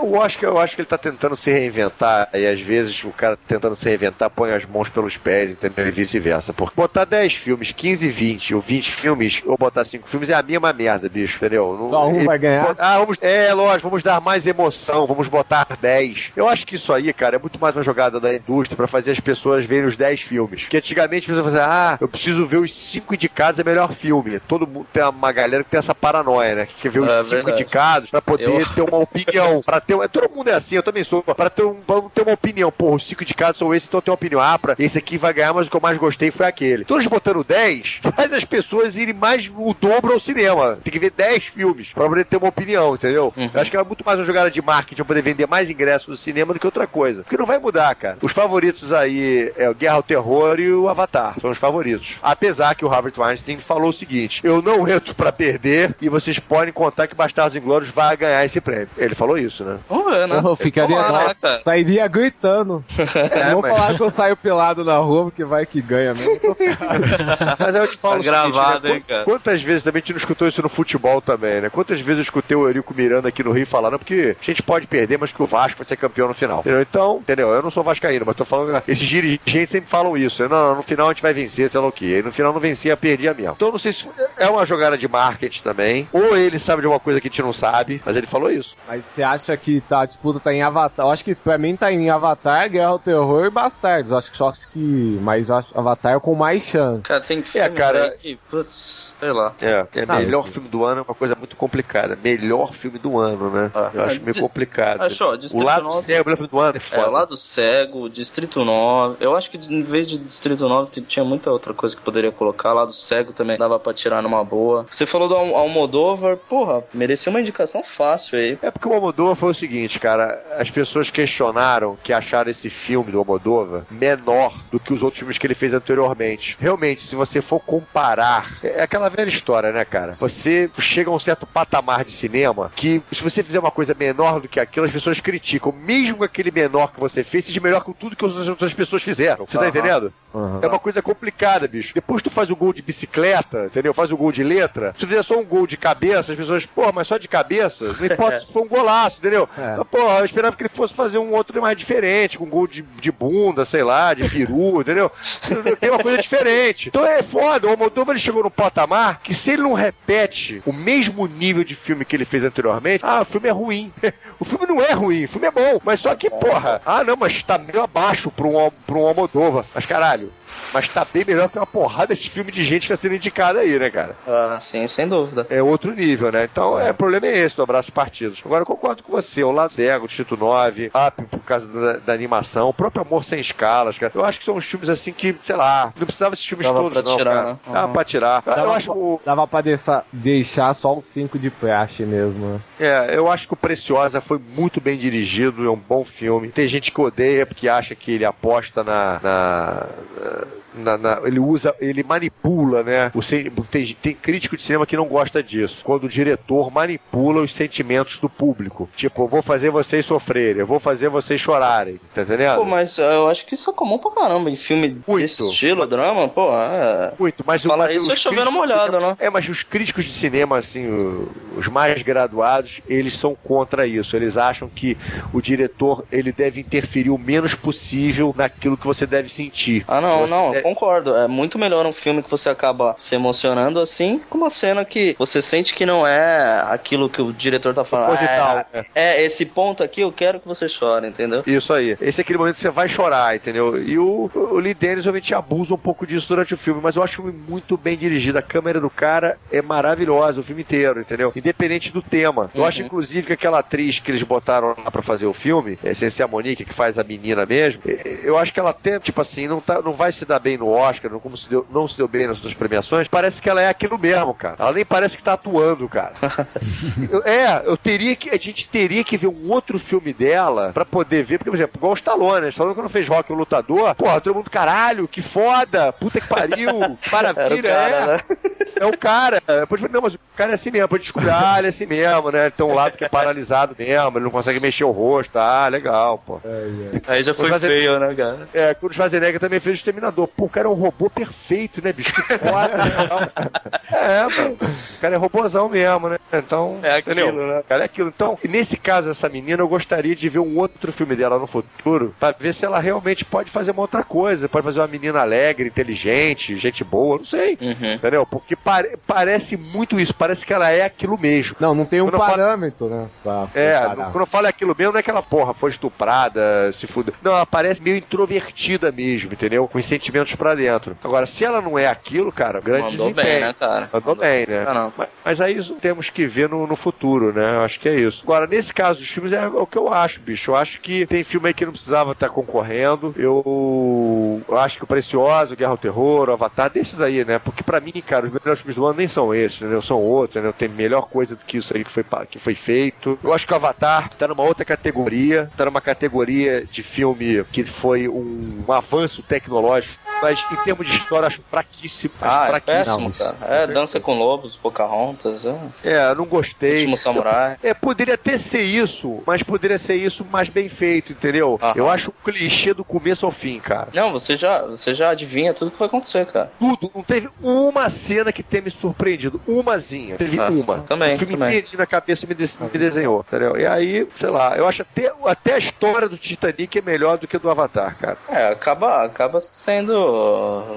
O Oscar, eu acho que ele tá tentando se reinventar, e às vezes o cara tentando se reinventar põe as mãos pelos pés, entendeu? E vice-versa. Porque botar 10 filmes, 15, 20 ou 20 filmes, ou botar 5 filmes é a mesma merda, bicho, entendeu? Não- Só um ele- vai ganhar? Ah, vamos, é, lógico, vamos dar mais emoção, vamos botar 10. Eu acho que isso aí, cara, é muito mais uma jogada da indústria pra fazer as pessoas verem os 10 filmes. Porque antigamente as pessoas faziam, ah, eu preciso ver os 5 indicados, é melhor filme. Todo mundo tem uma galera que tem essa paranoia, né? Que quer ver os É 5 verdade. indicados pra poder Eu- ter uma opinião. Pra ter, um- todo mundo é assim, eu também sou. Pra ter, um, pra ter uma opinião. Pô, os 5 indicados são esses, então eu tenho uma opinião. Ah, pra, esse aqui vai ganhar, mas o que eu mais gostei foi aquele. Todos botando 10, faz as pessoas irem mais o dobro ao cinema. Tem que ver 10 filmes pra poder ter uma opinião, entendeu? Uhum. Eu acho que é muito mais uma jogada de marketing pra poder vender mais ingressos no cinema do que outra coisa. Porque não vai mudar, cara. Os favoritos aí é o Guerra ao Terror e o Avatar. São os favoritos. Apesar que o Robert Weinstein falou o seguinte: eu não entro pra perder e vocês podem contar que Bastardos Inglórios vai ganhar esse prêmio. Ele falou isso, né? Vamos ver, né? Eu ficaria Tomara, né, sairia gritando. É, não mas- falar que eu saio pelado na rua, porque vai que ganha mesmo. Mas aí eu te falo Tá o seguinte, gravado, né? hein, cara? Quantas vezes também a gente não escutou isso no futebol também, né? Quantas vezes eu escutei o Eurico Miranda aqui no Rio falando porque a gente pode perder, mas que o Vasco vai ser campeão no final. Entendeu? Então, entendeu? Eu não sou vascaíno, mas tô falando, esses dirigentes sempre falam isso. né? Não, não, no final a gente vai vencer, sei lá o quê. E no final não vencia, perdia mesmo. Então não sei se é uma jogada de marketing também, ou ele sabe de uma coisa que a gente não sabe, mas ele falou isso. Mas você acha que tá, a disputa tá em Avatar? Eu acho que pra mim tá em Avatar, Guerra ao Terror e Bastardos. Acho que só que. Mas acho Avatar é com mais chance. Cara, tem filme cara- aí que, putz, sei lá. É, é Ah, melhor eu- filme do ano é uma coisa muito complicada. Melhor filme do ano, né? Ah, eu acho é, meio de- complicado. acho, ó, o lado Nove- cego, melhor filme do ano é É, foda. o Lado Cego, Distrito 9. Eu acho que em vez de Distrito 9 t- tinha muita outra coisa que poderia colocar. Lado Cego também dava pra tirar numa boa. Você falou do Al- Almodóvar, porra, merecia uma indicação fácil aí. É porque o Almodóvar foi o seguinte, cara, as pessoas questionaram que acharam esse filme do Almodóvar menor do que os outros filmes que ele fez anteriormente. Realmente, se você for comparar, é aquela velha história, né, cara? Você chega a um certo patamar de cinema que se você fizer uma coisa menor do que aquilo, as pessoas criticam, mesmo aquele menor que você fez seja melhor que tudo que as outras pessoas fizeram. Você tá Aham. entendendo? Aham. É uma coisa complicada, bicho. Depois tu faz o gol de bicicleta, entendeu? Faz o gol de letra. Se tu fizer só um gol de cabeça, as pessoas, pô, mas só de cabeça? Não importa se for um golaço, entendeu? É. Mas, Pô, eu esperava que ele fosse fazer um outro mais diferente, com gol de, de bunda, sei lá, de peru, entendeu? Tem uma coisa diferente. Então é foda. O Almodóvar ele chegou no patamar que se ele não repete o mesmo nível de filme que ele fez anteriormente, ah, o filme é ruim. O filme não é ruim, o filme é bom. Mas só que, porra, ah, não, mas tá meio abaixo pra um, pra um Almodóvar. Mas caralho, mas tá bem melhor que uma porrada de filme de gente que tá sendo indicada aí, né, cara? Ah, sim, sem dúvida. É outro nível, né? Então, é, o problema é esse do Abraço Partidos. Agora, eu concordo com você. O Lado Cego, o Tito 9, Up, por causa da, da animação, o próprio Amor Sem Escalas, cara. Eu acho que são uns filmes assim que, sei lá, não precisava esses filmes Dava todos, pra não, tirar, cara. né? Dava Uhum. pra tirar. Eu Dava, acho o, dava pra deixar, deixar só os 5 de praxe mesmo. né? É, eu acho que o Preciosa foi muito bem dirigido, é um bom filme. Tem gente que odeia porque acha que ele aposta na. na- na- na- ele usa, ele manipula, né? O tem, tem crítico de cinema que não gosta disso. Quando o diretor manipula os sentimentos do público. Tipo, eu vou fazer vocês sofrerem, eu vou fazer vocês chorarem. Tá entendendo? Pô, mas uh, eu acho que isso é comum pra caramba em filme Muito. desse estilo, drama, pô, é. Muito, mas o- Fala mas isso é chovendo molhado, né? É, mas os críticos de cinema, assim, os mais graduados, eles são contra isso. Eles acham que o diretor ele deve interferir o menos possível naquilo que você deve sentir. Ah, não, não, deve- concordo. É muito melhor um filme que você acaba se emocionando assim, com uma cena que você sente que não é aquilo que o diretor tá falando. Proposital, É, é, esse ponto aqui eu quero que você chore, entendeu? Isso aí. Esse é aquele momento que você vai chorar, entendeu? E o, o Lee Dennis, obviamente, abusa um pouco disso durante o filme, mas eu acho muito bem dirigido. A câmera do cara é maravilhosa o filme inteiro, entendeu? Independente do tema. Eu Uhum. acho, inclusive, que aquela atriz que eles botaram lá pra fazer o filme, é, a Monique, que faz a menina mesmo, é, eu acho que ela até, tipo assim, não, tá, não vai se dar bem no Oscar, não, como se deu, não se deu bem nas outras premiações. Parece que ela é aquilo mesmo, cara. Ela nem parece que tá atuando, cara. Eu- é, eu teria que. A gente teria que ver um outro filme dela pra poder ver, porque, por exemplo, igual o Stallone, né? Stallone quando fez rock o lutador, porra, todo mundo, caralho, que foda, puta que pariu, que maravilha, Era o cara, é. né? É o cara. Depois falei, não, mas o cara é assim mesmo, pode descobrir, ah, ele é assim mesmo, né? Ele tem um lado que é paralisado mesmo, ele não consegue mexer o rosto, ah, legal, pô. Aí já foi feio, né, cara? É, quando o Schwarzenegger também fez o Exterminador. Pô, o cara é um robô perfeito, né, bicho? Que foda, né? É, mano. O cara é robôzão mesmo, né? Então. É aquilo, entendeu? né? O cara é aquilo. Então, nesse caso, essa menina, eu gostaria de ver um outro filme dela no futuro pra ver se ela realmente pode fazer uma outra coisa. Pode fazer uma menina alegre, inteligente, gente boa, não sei. Uhum. Entendeu? Porque pare- parece muito isso. Parece que ela é aquilo mesmo. Não, não tem um Quando eu falo- parâmetro, né? pra É, quando eu falo aquilo mesmo, não é aquela porra, foi estuprada, se fudeu. Não, ela parece meio introvertida mesmo, entendeu? Com os sentimentos pra dentro. Agora, se ela não é aquilo, cara, grande Mandou desempenho. bem, né, cara? Mandou bem, né? Caramba. Mas, mas aí isso temos que ver no, no futuro, né? Eu acho que é isso. Agora, nesse caso dos filmes, é o que eu acho, bicho. Eu acho que tem filme aí que não precisava estar concorrendo. Eu, eu acho que o Precioso, Guerra ao Terror, o Avatar, desses aí, né? Porque pra mim, cara, os melhores filmes do ano nem são esses, entendeu? São outros, entendeu? Tem melhor coisa do que isso aí que foi, que foi feito. Eu acho que o Avatar tá numa outra categoria. Tá numa categoria de filme que foi um, um avanço tecnológico. Mas em termos de história, eu acho fraquíssimo. Acho Ah, é fraquíssimo. péssimo, Não, isso- cara. É, Dança com Lobos, Pocahontas, é. É, não gostei. Último Samurai. É, poderia até ser isso, mas poderia ser isso mais bem feito, entendeu? Aham. Eu acho um clichê do começo ao fim, cara. Não, você já, você já adivinha tudo que vai acontecer, cara. Tudo, não teve uma cena que tenha me surpreendido. Umazinha. Teve Ah, uma. também, O filme também. na cabeça me, des- me desenhou, entendeu? E aí, sei lá, eu acho até, até a história do Titanic é melhor do que a do Avatar, cara. É, acaba, acaba sendo,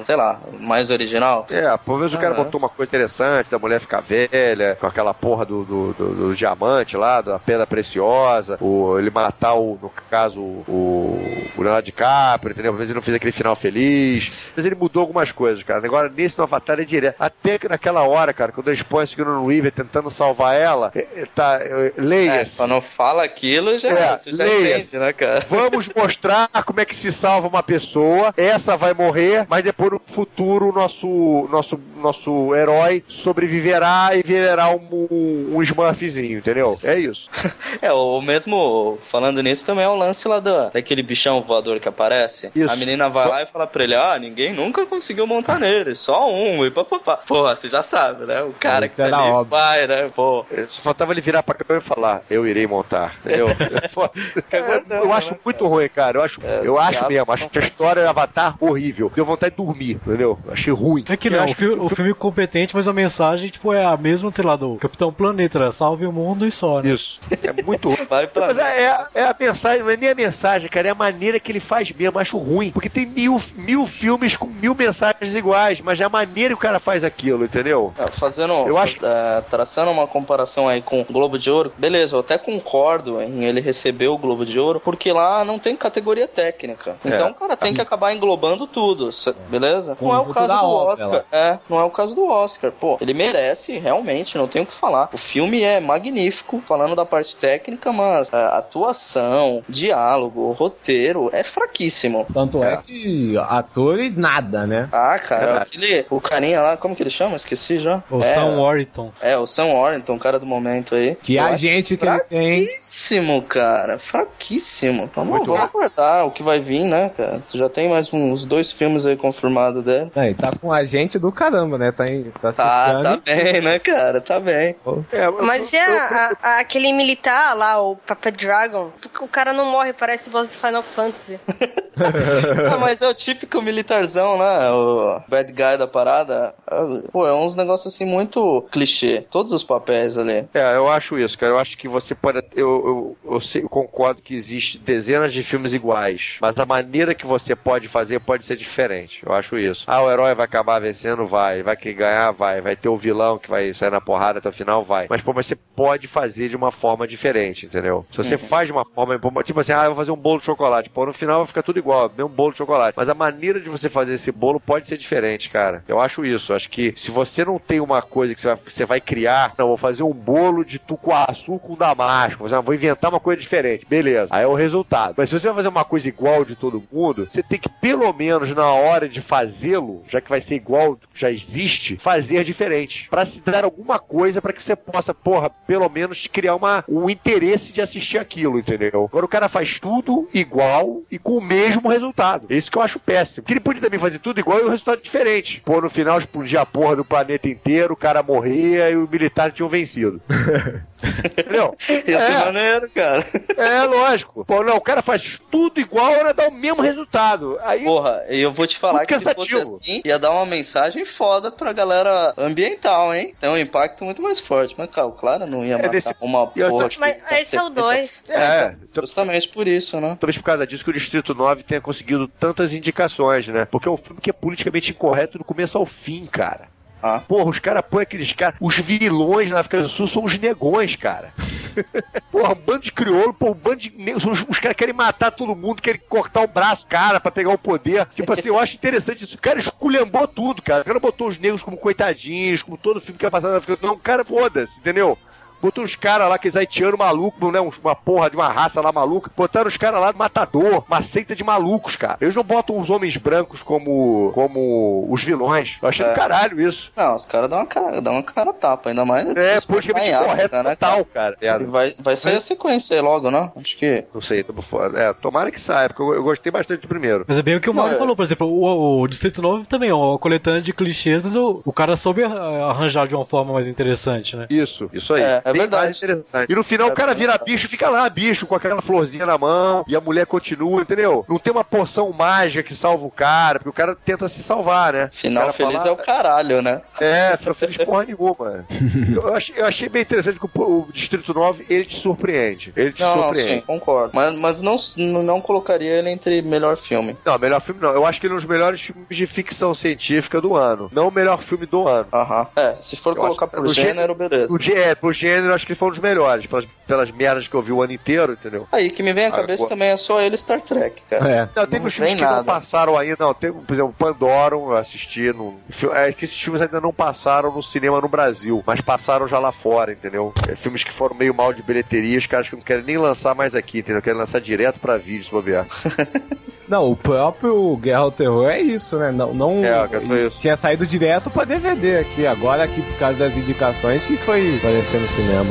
sei lá, mais original. É, pelo menos o cara botou uma coisa interessante da mulher ficar velha, com aquela porra do, do, do- do diamante lá, da pedra preciosa, o, ele matar o, no caso, o, o Leonardo DiCaprio, entendeu? Pelo menos ele não fez aquele final feliz. Mas ele mudou algumas coisas, cara. Agora, nesse no Avatar é direto. Até que naquela hora, cara, quando eles põem seguindo no Weaver tentando salvar ela, é, é, tá, é, É, leia só não fala aquilo, já, É, você já entende, né, cara? Vamos mostrar como é que se salva uma pessoa. Essa vai morrer, mas depois no futuro o nosso nosso nosso herói sobreviverá e virará um, um, um Smurfzinho, entendeu? É isso. É, o mesmo, falando nisso, também é o lance lá da, daquele bichão voador que aparece. Isso. A menina vai lá e fala pra ele, ah, ninguém nunca conseguiu montar nele, só um, e papapá. Porra, você já sabe, né? O cara Isso que tá era ali óbvio. vai, né? Pô. Só faltava ele virar pra câmera e falar, eu irei montar, entendeu? Pô, eu acho muito ruim, cara. Eu acho, É, eu acho mesmo. Acho que a história do Avatar horrível. Deu vontade de dormir, entendeu? Achei ruim. É que não, acho o, fi- o filme é competente, mas a mensagem, tipo, é a mesma, sei lá, do Capitão Planeta, né? salve o mundo e só, né? Isso. É muito ruim. Mas é, é- é a mensagem, não é nem a mensagem, cara, é a maneira que ele faz mesmo. Acho ruim. Porque tem mil, mil filmes com mil mensagens iguais, mas é a maneira que o cara faz aquilo, entendeu? É, Fazendo, Eu acho- é, traçando uma comparação aí com o Globo de Ouro, beleza, eu até concordo em ele receber o Globo de Ouro, porque lá não tem categoria técnica. Então É. o cara tem que acabar englobando tudo, cê- beleza? Não é o caso do Oscar. É, não é o caso do Oscar. Pô, ele merece, realmente, não tenho o que falar. O filme é magnífico, falando da parte técnica, mas a atuação, diálogo, roteiro é fraquíssimo. Tanto é. É. que atores, nada, né? Ah, cara, aquele, o carinha lá, como que ele chama? Esqueci já. O é, Sam Warrington. É, o Sam Warrington, cara do momento aí. Que Eu a gente que ele tem. Fraquíssimo, cara. Fraquíssimo. Vamos, Muito vamos aguardar o que vai vir, né, cara? Tu já tem mais uns dois filmes aí confirmados dele. É, ele tá com a gente do caramba, né? Tá, em, tá, Tá, tá em bem, né, cara? Tá bem. É, eu- Mas e eu- a- a- aquele militar lá, o Papa Dragon? O cara não morre, parece voz do Final Fantasy. Ah, mas é o típico militarzão, né? O bad guy da parada. Pô, é uns negócios assim muito clichê. Todos os papéis ali. É, eu acho isso, cara. Eu acho que você pode. Eu, eu, eu, sei- eu concordo que existe dezenas de filmes iguais, mas a maneira que você pode fazer pode ser diferente. Eu acho isso. Ah, o herói vai acabar vencendo? Vai. Vai que ganhar? Vai. Vai ter o vilão que vai sair na porrada até o final? Vai. Mas, pô, você pode fazer de uma forma diferente, entendeu? Se você faz de uma forma. Tipo assim, ah, eu vou fazer um bolo de chocolate. Pô, no final vai ficar tudo igual, mesmo bolo de chocolate. Mas a maneira de você fazer esse bolo pode ser diferente, cara. Eu acho isso. Eu acho que se você não tem uma coisa que você vai, que você vai criar, não, vou fazer um bolo de tucuaçu com damasco, Vou fazer uma- vou inventar uma coisa diferente. Beleza. Aí é o resultado. Mas se você vai fazer uma coisa igual de todo mundo, você tem que, pelo menos na hora de fazê-lo, já que vai ser igual já existe, fazer diferente. Pra se dar alguma coisa pra que você possa, porra, pelo menos criar uma, um interesse de assistir aquilo, entendeu? Agora o cara faz tudo igual e com o mesmo resultado. É isso que eu acho péssimo. Que ele podia também fazer tudo igual e o resultado diferente. Pô, no final explodia a porra do planeta inteiro, o cara morria e os militares tinham vencido. Entendeu? Ser É. maneiro, cara. É, lógico. Pô, não, o cara faz tudo igual, era dar o mesmo resultado. Aí, Porra, eu vou te falar que se cansativo. fosse assim, ia dar uma mensagem foda pra galera ambiental, hein? Tem um impacto muito mais forte. Mas, cara, claro, não ia matar desse- uma eu tô- porra. Mas de esse é o 2. é, então, Justamente por isso, né? talvez por causa disso que o Distrito 9 tenha conseguido tantas indicações, né? Porque é um filme que é politicamente incorreto do começo ao fim, cara. Ah. Porra, os caras põem aqueles caras. Os vilões na África do Sul são os negões, cara. Porra, um bando de crioulo, pô, um bando de negros. Os, os caras querem matar todo mundo, querem cortar o braço, cara, pra pegar o poder. Tipo assim, eu acho interessante isso. O cara esculhambou tudo, cara. O cara botou os negros como coitadinhos, como todo filme que vai passar na África do Sul. Não, o cara, foda-se, entendeu? Botou uns caras lá, aqueles haitianos malucos, né? Uma porra de uma raça lá maluca. Botaram os caras lá matador, uma seita de malucos, cara. Eles não botam os homens brancos como, como os vilões. Eu achei É. do caralho isso. Não, os caras dão uma cara, dão uma cara tapa, ainda mais. É, politicamente correto né, total, cara. E Vai, vai sair a sequência aí logo, né? Acho que. Não sei, tô por fora. É, tomara que saia, porque eu, eu gostei bastante do primeiro. Mas é bem o que o Mauro Não, é- falou, por exemplo, o, o Distrito Novo também é uma coletânea de clichês, mas o, o cara soube arranjar de uma forma mais interessante, né? Isso, isso aí. É, é Bem verdade. mais interessante. E no final É o cara vira verdade. bicho, fica lá, bicho, com aquela florzinha na mão, e a mulher continua, entendeu? Não tem uma poção mágica que salva o cara, porque o cara tenta se salvar, né? Final feliz fala- é o caralho, né? É, final feliz porra nenhuma. eu, achei, eu achei bem interessante que o, o Distrito 9, ele te surpreende. Ele te Não, não, surpreende. sim, concordo. Mas, mas não, não colocaria ele entre melhor filme. Não, melhor filme não. Eu acho que ele é um dos melhores filmes de ficção científica do ano. Não o melhor filme do ano. Aham. É, se for Eu colocar acho- por no gênero, beleza. O, é, pro gênero, eu acho que ele foi um dos melhores. Pelas, pelas merdas que eu vi o ano inteiro, entendeu? Aí que me vem à Agora- cabeça também é só ele Star Trek, cara. É. Não, teve Não os filmes tem que não passaram ainda. Não, teve, por exemplo, Pandorum, eu assisti. No, é que esses filmes ainda não passaram no cinema no Brasil, mas passaram já lá fora, entendeu? É, filmes que foram meio mal de bilheteria, os caras que não querem nem lançar mais aqui, entendeu? Querem lançar direto pra vídeo, se bobear. Não, o próprio Guerra ao Terror é isso, né? Não, não É, isso. tinha saído direto pra DVD aqui. Agora aqui por causa das indicações que foi aparecer no cinema. Eu,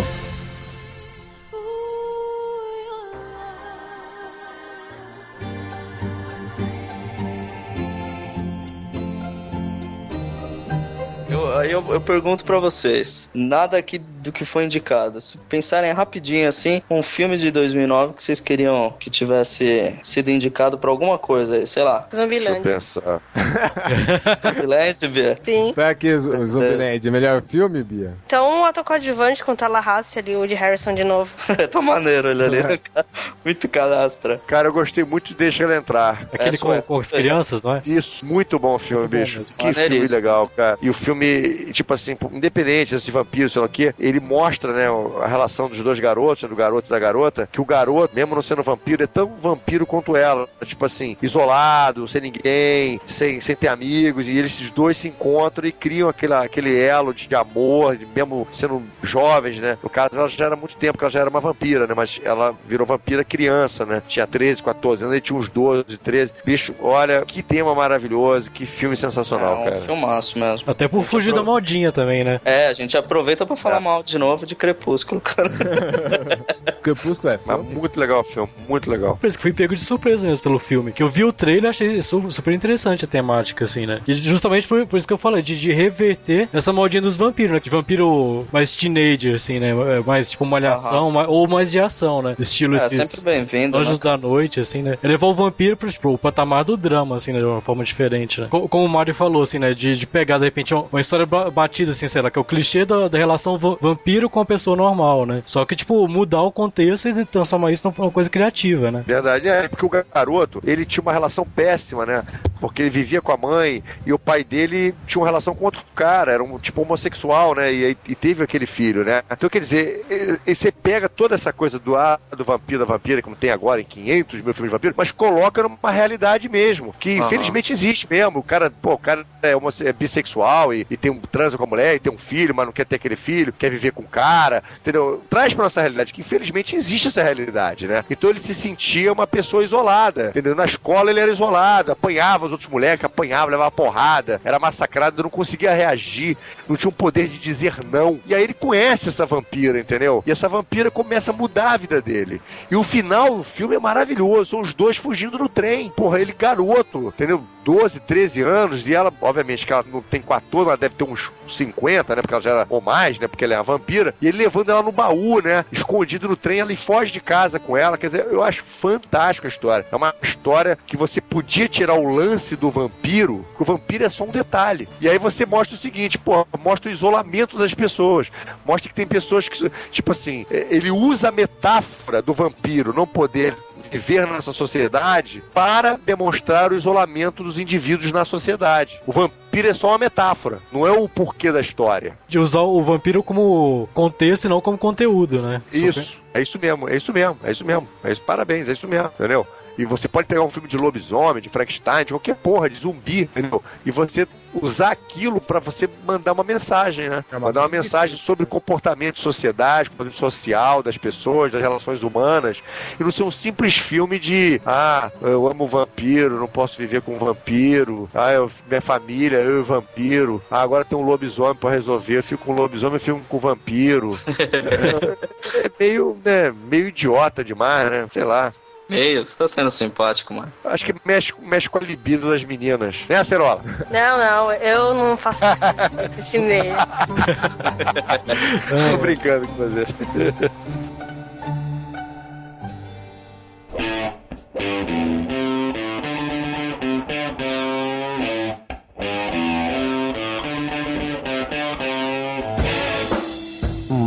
aí eu, eu pergunto pra vocês, nada aqui do que foi indicado. Se pensarem rapidinho assim, um filme de 2009 que vocês queriam que tivesse sido indicado pra alguma coisa, aí, sei lá. Deixa eu Zumbilândia. pensar. Zumbiland, Bia. Sim. Foi aqui, o Zumbiland, melhor filme, Bia? Então, um ator coadjuvante com Tallahassee ali, o de Harrison de novo. tá maneiro ele ali, né, cara? Muito cadastra. Cara, eu gostei muito de Deixa Ela Entrar. Aquele É, com, é. com as crianças, não é? Isso, muito bom filme, Muito bom bicho. mesmo. Que filme legal, cara. E o filme, tipo assim, independente desse vampiro, sei lá o quê, ele mostra, né, a relação dos dois garotos, do garoto e da garota, que o garoto, mesmo não sendo vampiro, é tão vampiro quanto ela. Tipo assim, isolado, sem ninguém, sem, sem ter amigos, e eles esses dois se encontram e criam aquele, aquele elo de amor, de mesmo sendo jovens, né? No caso, ela já era há muito tempo que ela já era uma vampira, né? Mas ela virou vampira criança, né? Tinha 13, 14 anos, ele tinha uns 12, 13. Bicho, olha, que tema maravilhoso, que filme sensacional, é um cara. filmaço mesmo. Até por fugir da modinha também, né? É, a gente aproveita pra falar É. mal de novo de Crepúsculo, cara. Crepúsculo é Mas filme? muito legal o filme, muito legal. Por isso que fui pego de surpresa mesmo pelo filme. Que eu vi o trailer e achei su- super interessante a temática, assim, né? E justamente por, por isso que eu falei, de, de reverter essa modinha dos vampiros, né? De vampiro mais teenager, assim, né? É Mais tipo malhação, ma- ou mais de ação, né? Estilo É, esses sempre bem-vindo. Anjos né? da Noite, assim, né? Ele levou o vampiro pro, tipo, o patamar do drama, assim, né? De uma forma diferente, né? Co- Como, o Mario falou, assim, né? De, de pegar, de repente, uma história ba- batida, assim, sei lá, que é o clichê da, da relação va- vampiro com a pessoa normal, né? Só que, tipo, mudar o contexto e transformar isso numa coisa criativa, né? Verdade, é, porque o garoto, ele tinha uma relação péssima, né? Porque ele vivia com a mãe e o pai dele tinha uma relação com outro cara, era um tipo homossexual, né? E, e teve aquele filho, né? Então, quer dizer, e- e você pega toda essa coisa do, ah, do vampiro, da vampira, como tem agora em 500 mil filmes de vampiro, mas coloca numa realidade mesmo, que Aham. infelizmente existe mesmo. O cara, pô, o cara é, homosse- é bissexual e, e tem um transa com a mulher e tem um filho, mas não quer ter aquele filho, quer viver com o cara, entendeu? Traz pra nossa realidade, que infelizmente existe essa realidade, né? Então ele se sentia uma pessoa isolada, entendeu? Na escola ele era isolado, apanhava os outros moleques, apanhava, levava porrada, era massacrado, não conseguia reagir, não tinha o poder de dizer não. E aí ele conhece essa vampira, entendeu? E essa vampira começa a mudar a vida dele. E o final do filme é maravilhoso, são os dois fugindo no trem. Porra, ele garoto, entendeu? 12, 13 anos, e ela, obviamente, que ela não tem 14, ela deve ter uns 50, né? Porque ela já era, ou mais, né? Porque ela é uma vampira. E ele levando ela no baú, né? Escondido no trem, ela foge de casa com ela. Quer dizer, eu acho fantástica a história. É uma história que você podia tirar o lance do vampiro, que o vampiro é só um detalhe. E aí você mostra o seguinte, pô, mostra o isolamento das pessoas. Mostra que tem pessoas que, tipo assim, ele usa a metáfora do vampiro não poder viver nessa sociedade para demonstrar o isolamento dos indivíduos na sociedade. O vampiro é só uma metáfora, não é o porquê da história. De usar o vampiro como contexto e não como conteúdo, né? Isso, é isso mesmo, é isso mesmo, é isso mesmo. É isso, parabéns, é isso mesmo, entendeu? E você pode pegar um filme de lobisomem, de Frankenstein, de qualquer porra, de zumbi, entendeu? E você usar aquilo para você mandar uma mensagem, né? Mandar uma mensagem sobre comportamento de sociedade, comportamento social das pessoas, das relações humanas. E não ser um simples filme de ah, eu amo vampiro, não posso viver com um vampiro, ah, eu, minha família, eu e vampiro, ah, agora tem um lobisomem para resolver, eu fico com um lobisomem, eu fico com um vampiro. é, é meio, né, meio idiota demais, né? Sei lá. Meio, você tá sendo simpático, mano. Acho que mexe, mexe com a libido das meninas. Né, Acerola? Não, não, eu não faço parte desse, desse meio. Tô brincando com você.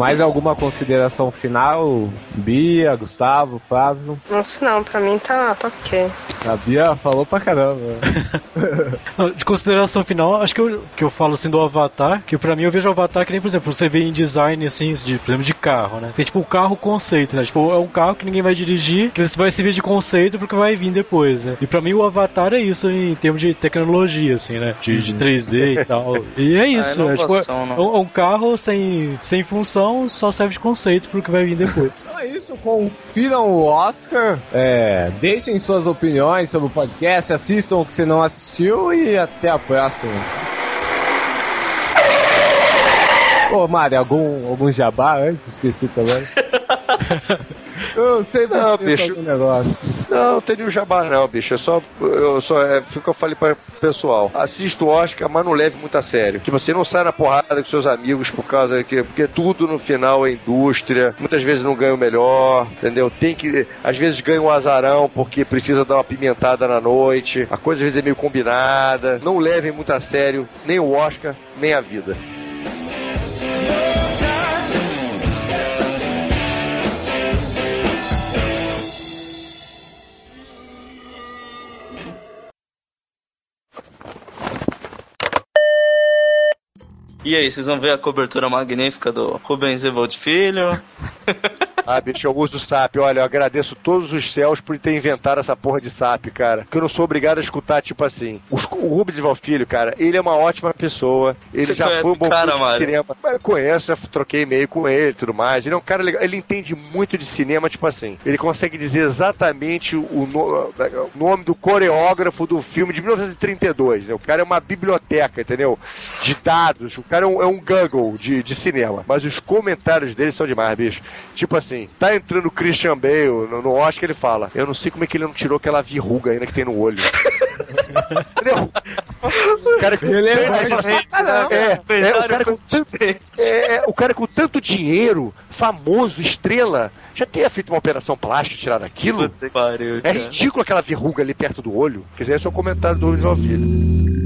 Mais alguma consideração final? Bia, Gustavo, Flávio? Nossa, não, pra mim tá, tá ok. A Bia falou pra caramba. De consideração final, acho que eu, que eu falo assim do Avatar, que pra mim eu vejo o Avatar que nem, por exemplo, você vê em design assim, de, por exemplo, de carro, né? Tem tipo o carro conceito, né? Tipo, é um carro que ninguém vai dirigir, que você vai servir de conceito porque vai vir depois, né? E pra mim o Avatar é isso em termos de tecnologia, assim, né? De, de 3D e tal. E é isso, Ah, é, tipo, é né? um, é um carro sem, sem função, só serve de conceito pro que vai vir depois. Então é isso, confiram o Oscar, é, deixem suas opiniões sobre o podcast, assistam o que você não assistiu e até a próxima. Ô, Mário, algum, algum jabá antes? Esqueci também. Eu sempre Não, bicho. negócio. Não, não tem nenhum jabá não, bicho. É só, eu só é, foi o que eu falei para o pessoal. Assista o Oscar, mas não leve muito a sério. Que você não sai na porrada com seus amigos por causa que porque tudo no final é indústria. Muitas vezes não ganha o melhor, entendeu? Tem que às vezes ganha um azarão porque precisa dar uma pimentada na noite. A coisa às vezes é meio combinada. Não levem muito a sério nem o Oscar, nem a vida. E aí, vocês vão ver a cobertura magnífica do Rubens Evold Filho. Ah, bicho, eu uso o SAP. Olha, eu agradeço todos os céus por ter inventado essa porra de SAP, cara. Que eu não sou obrigado a escutar, tipo assim. Os- o Rubens Valfilho, cara, ele é uma ótima pessoa. Ele Você já foi um bom cara, de cinema. Mas eu conheço, já troquei e-mail com ele e tudo mais. Ele é um cara legal. Ele entende muito de cinema, tipo assim. Ele consegue dizer exatamente o, no- o nome do coreógrafo do filme de 1932. Né? O cara é uma biblioteca, entendeu? De dados. O cara é um, é um Google de, de cinema. Mas os comentários dele são demais, bicho. Tipo assim, tá entrando o Christian Bale no, no Oscar, ele fala: Eu não sei como é que ele não tirou aquela verruga ainda que tem no olho. Entendeu? O cara que Ele é é, mais pra caramba. é, é, o cara com tanto, é, é, o cara com tanto dinheiro, famoso, estrela, já teria feito uma operação plástica tirar aquilo? Pariu, É ridículo aquela verruga ali perto do olho. Quer dizer, esse é o comentário do Rubens Valfilho.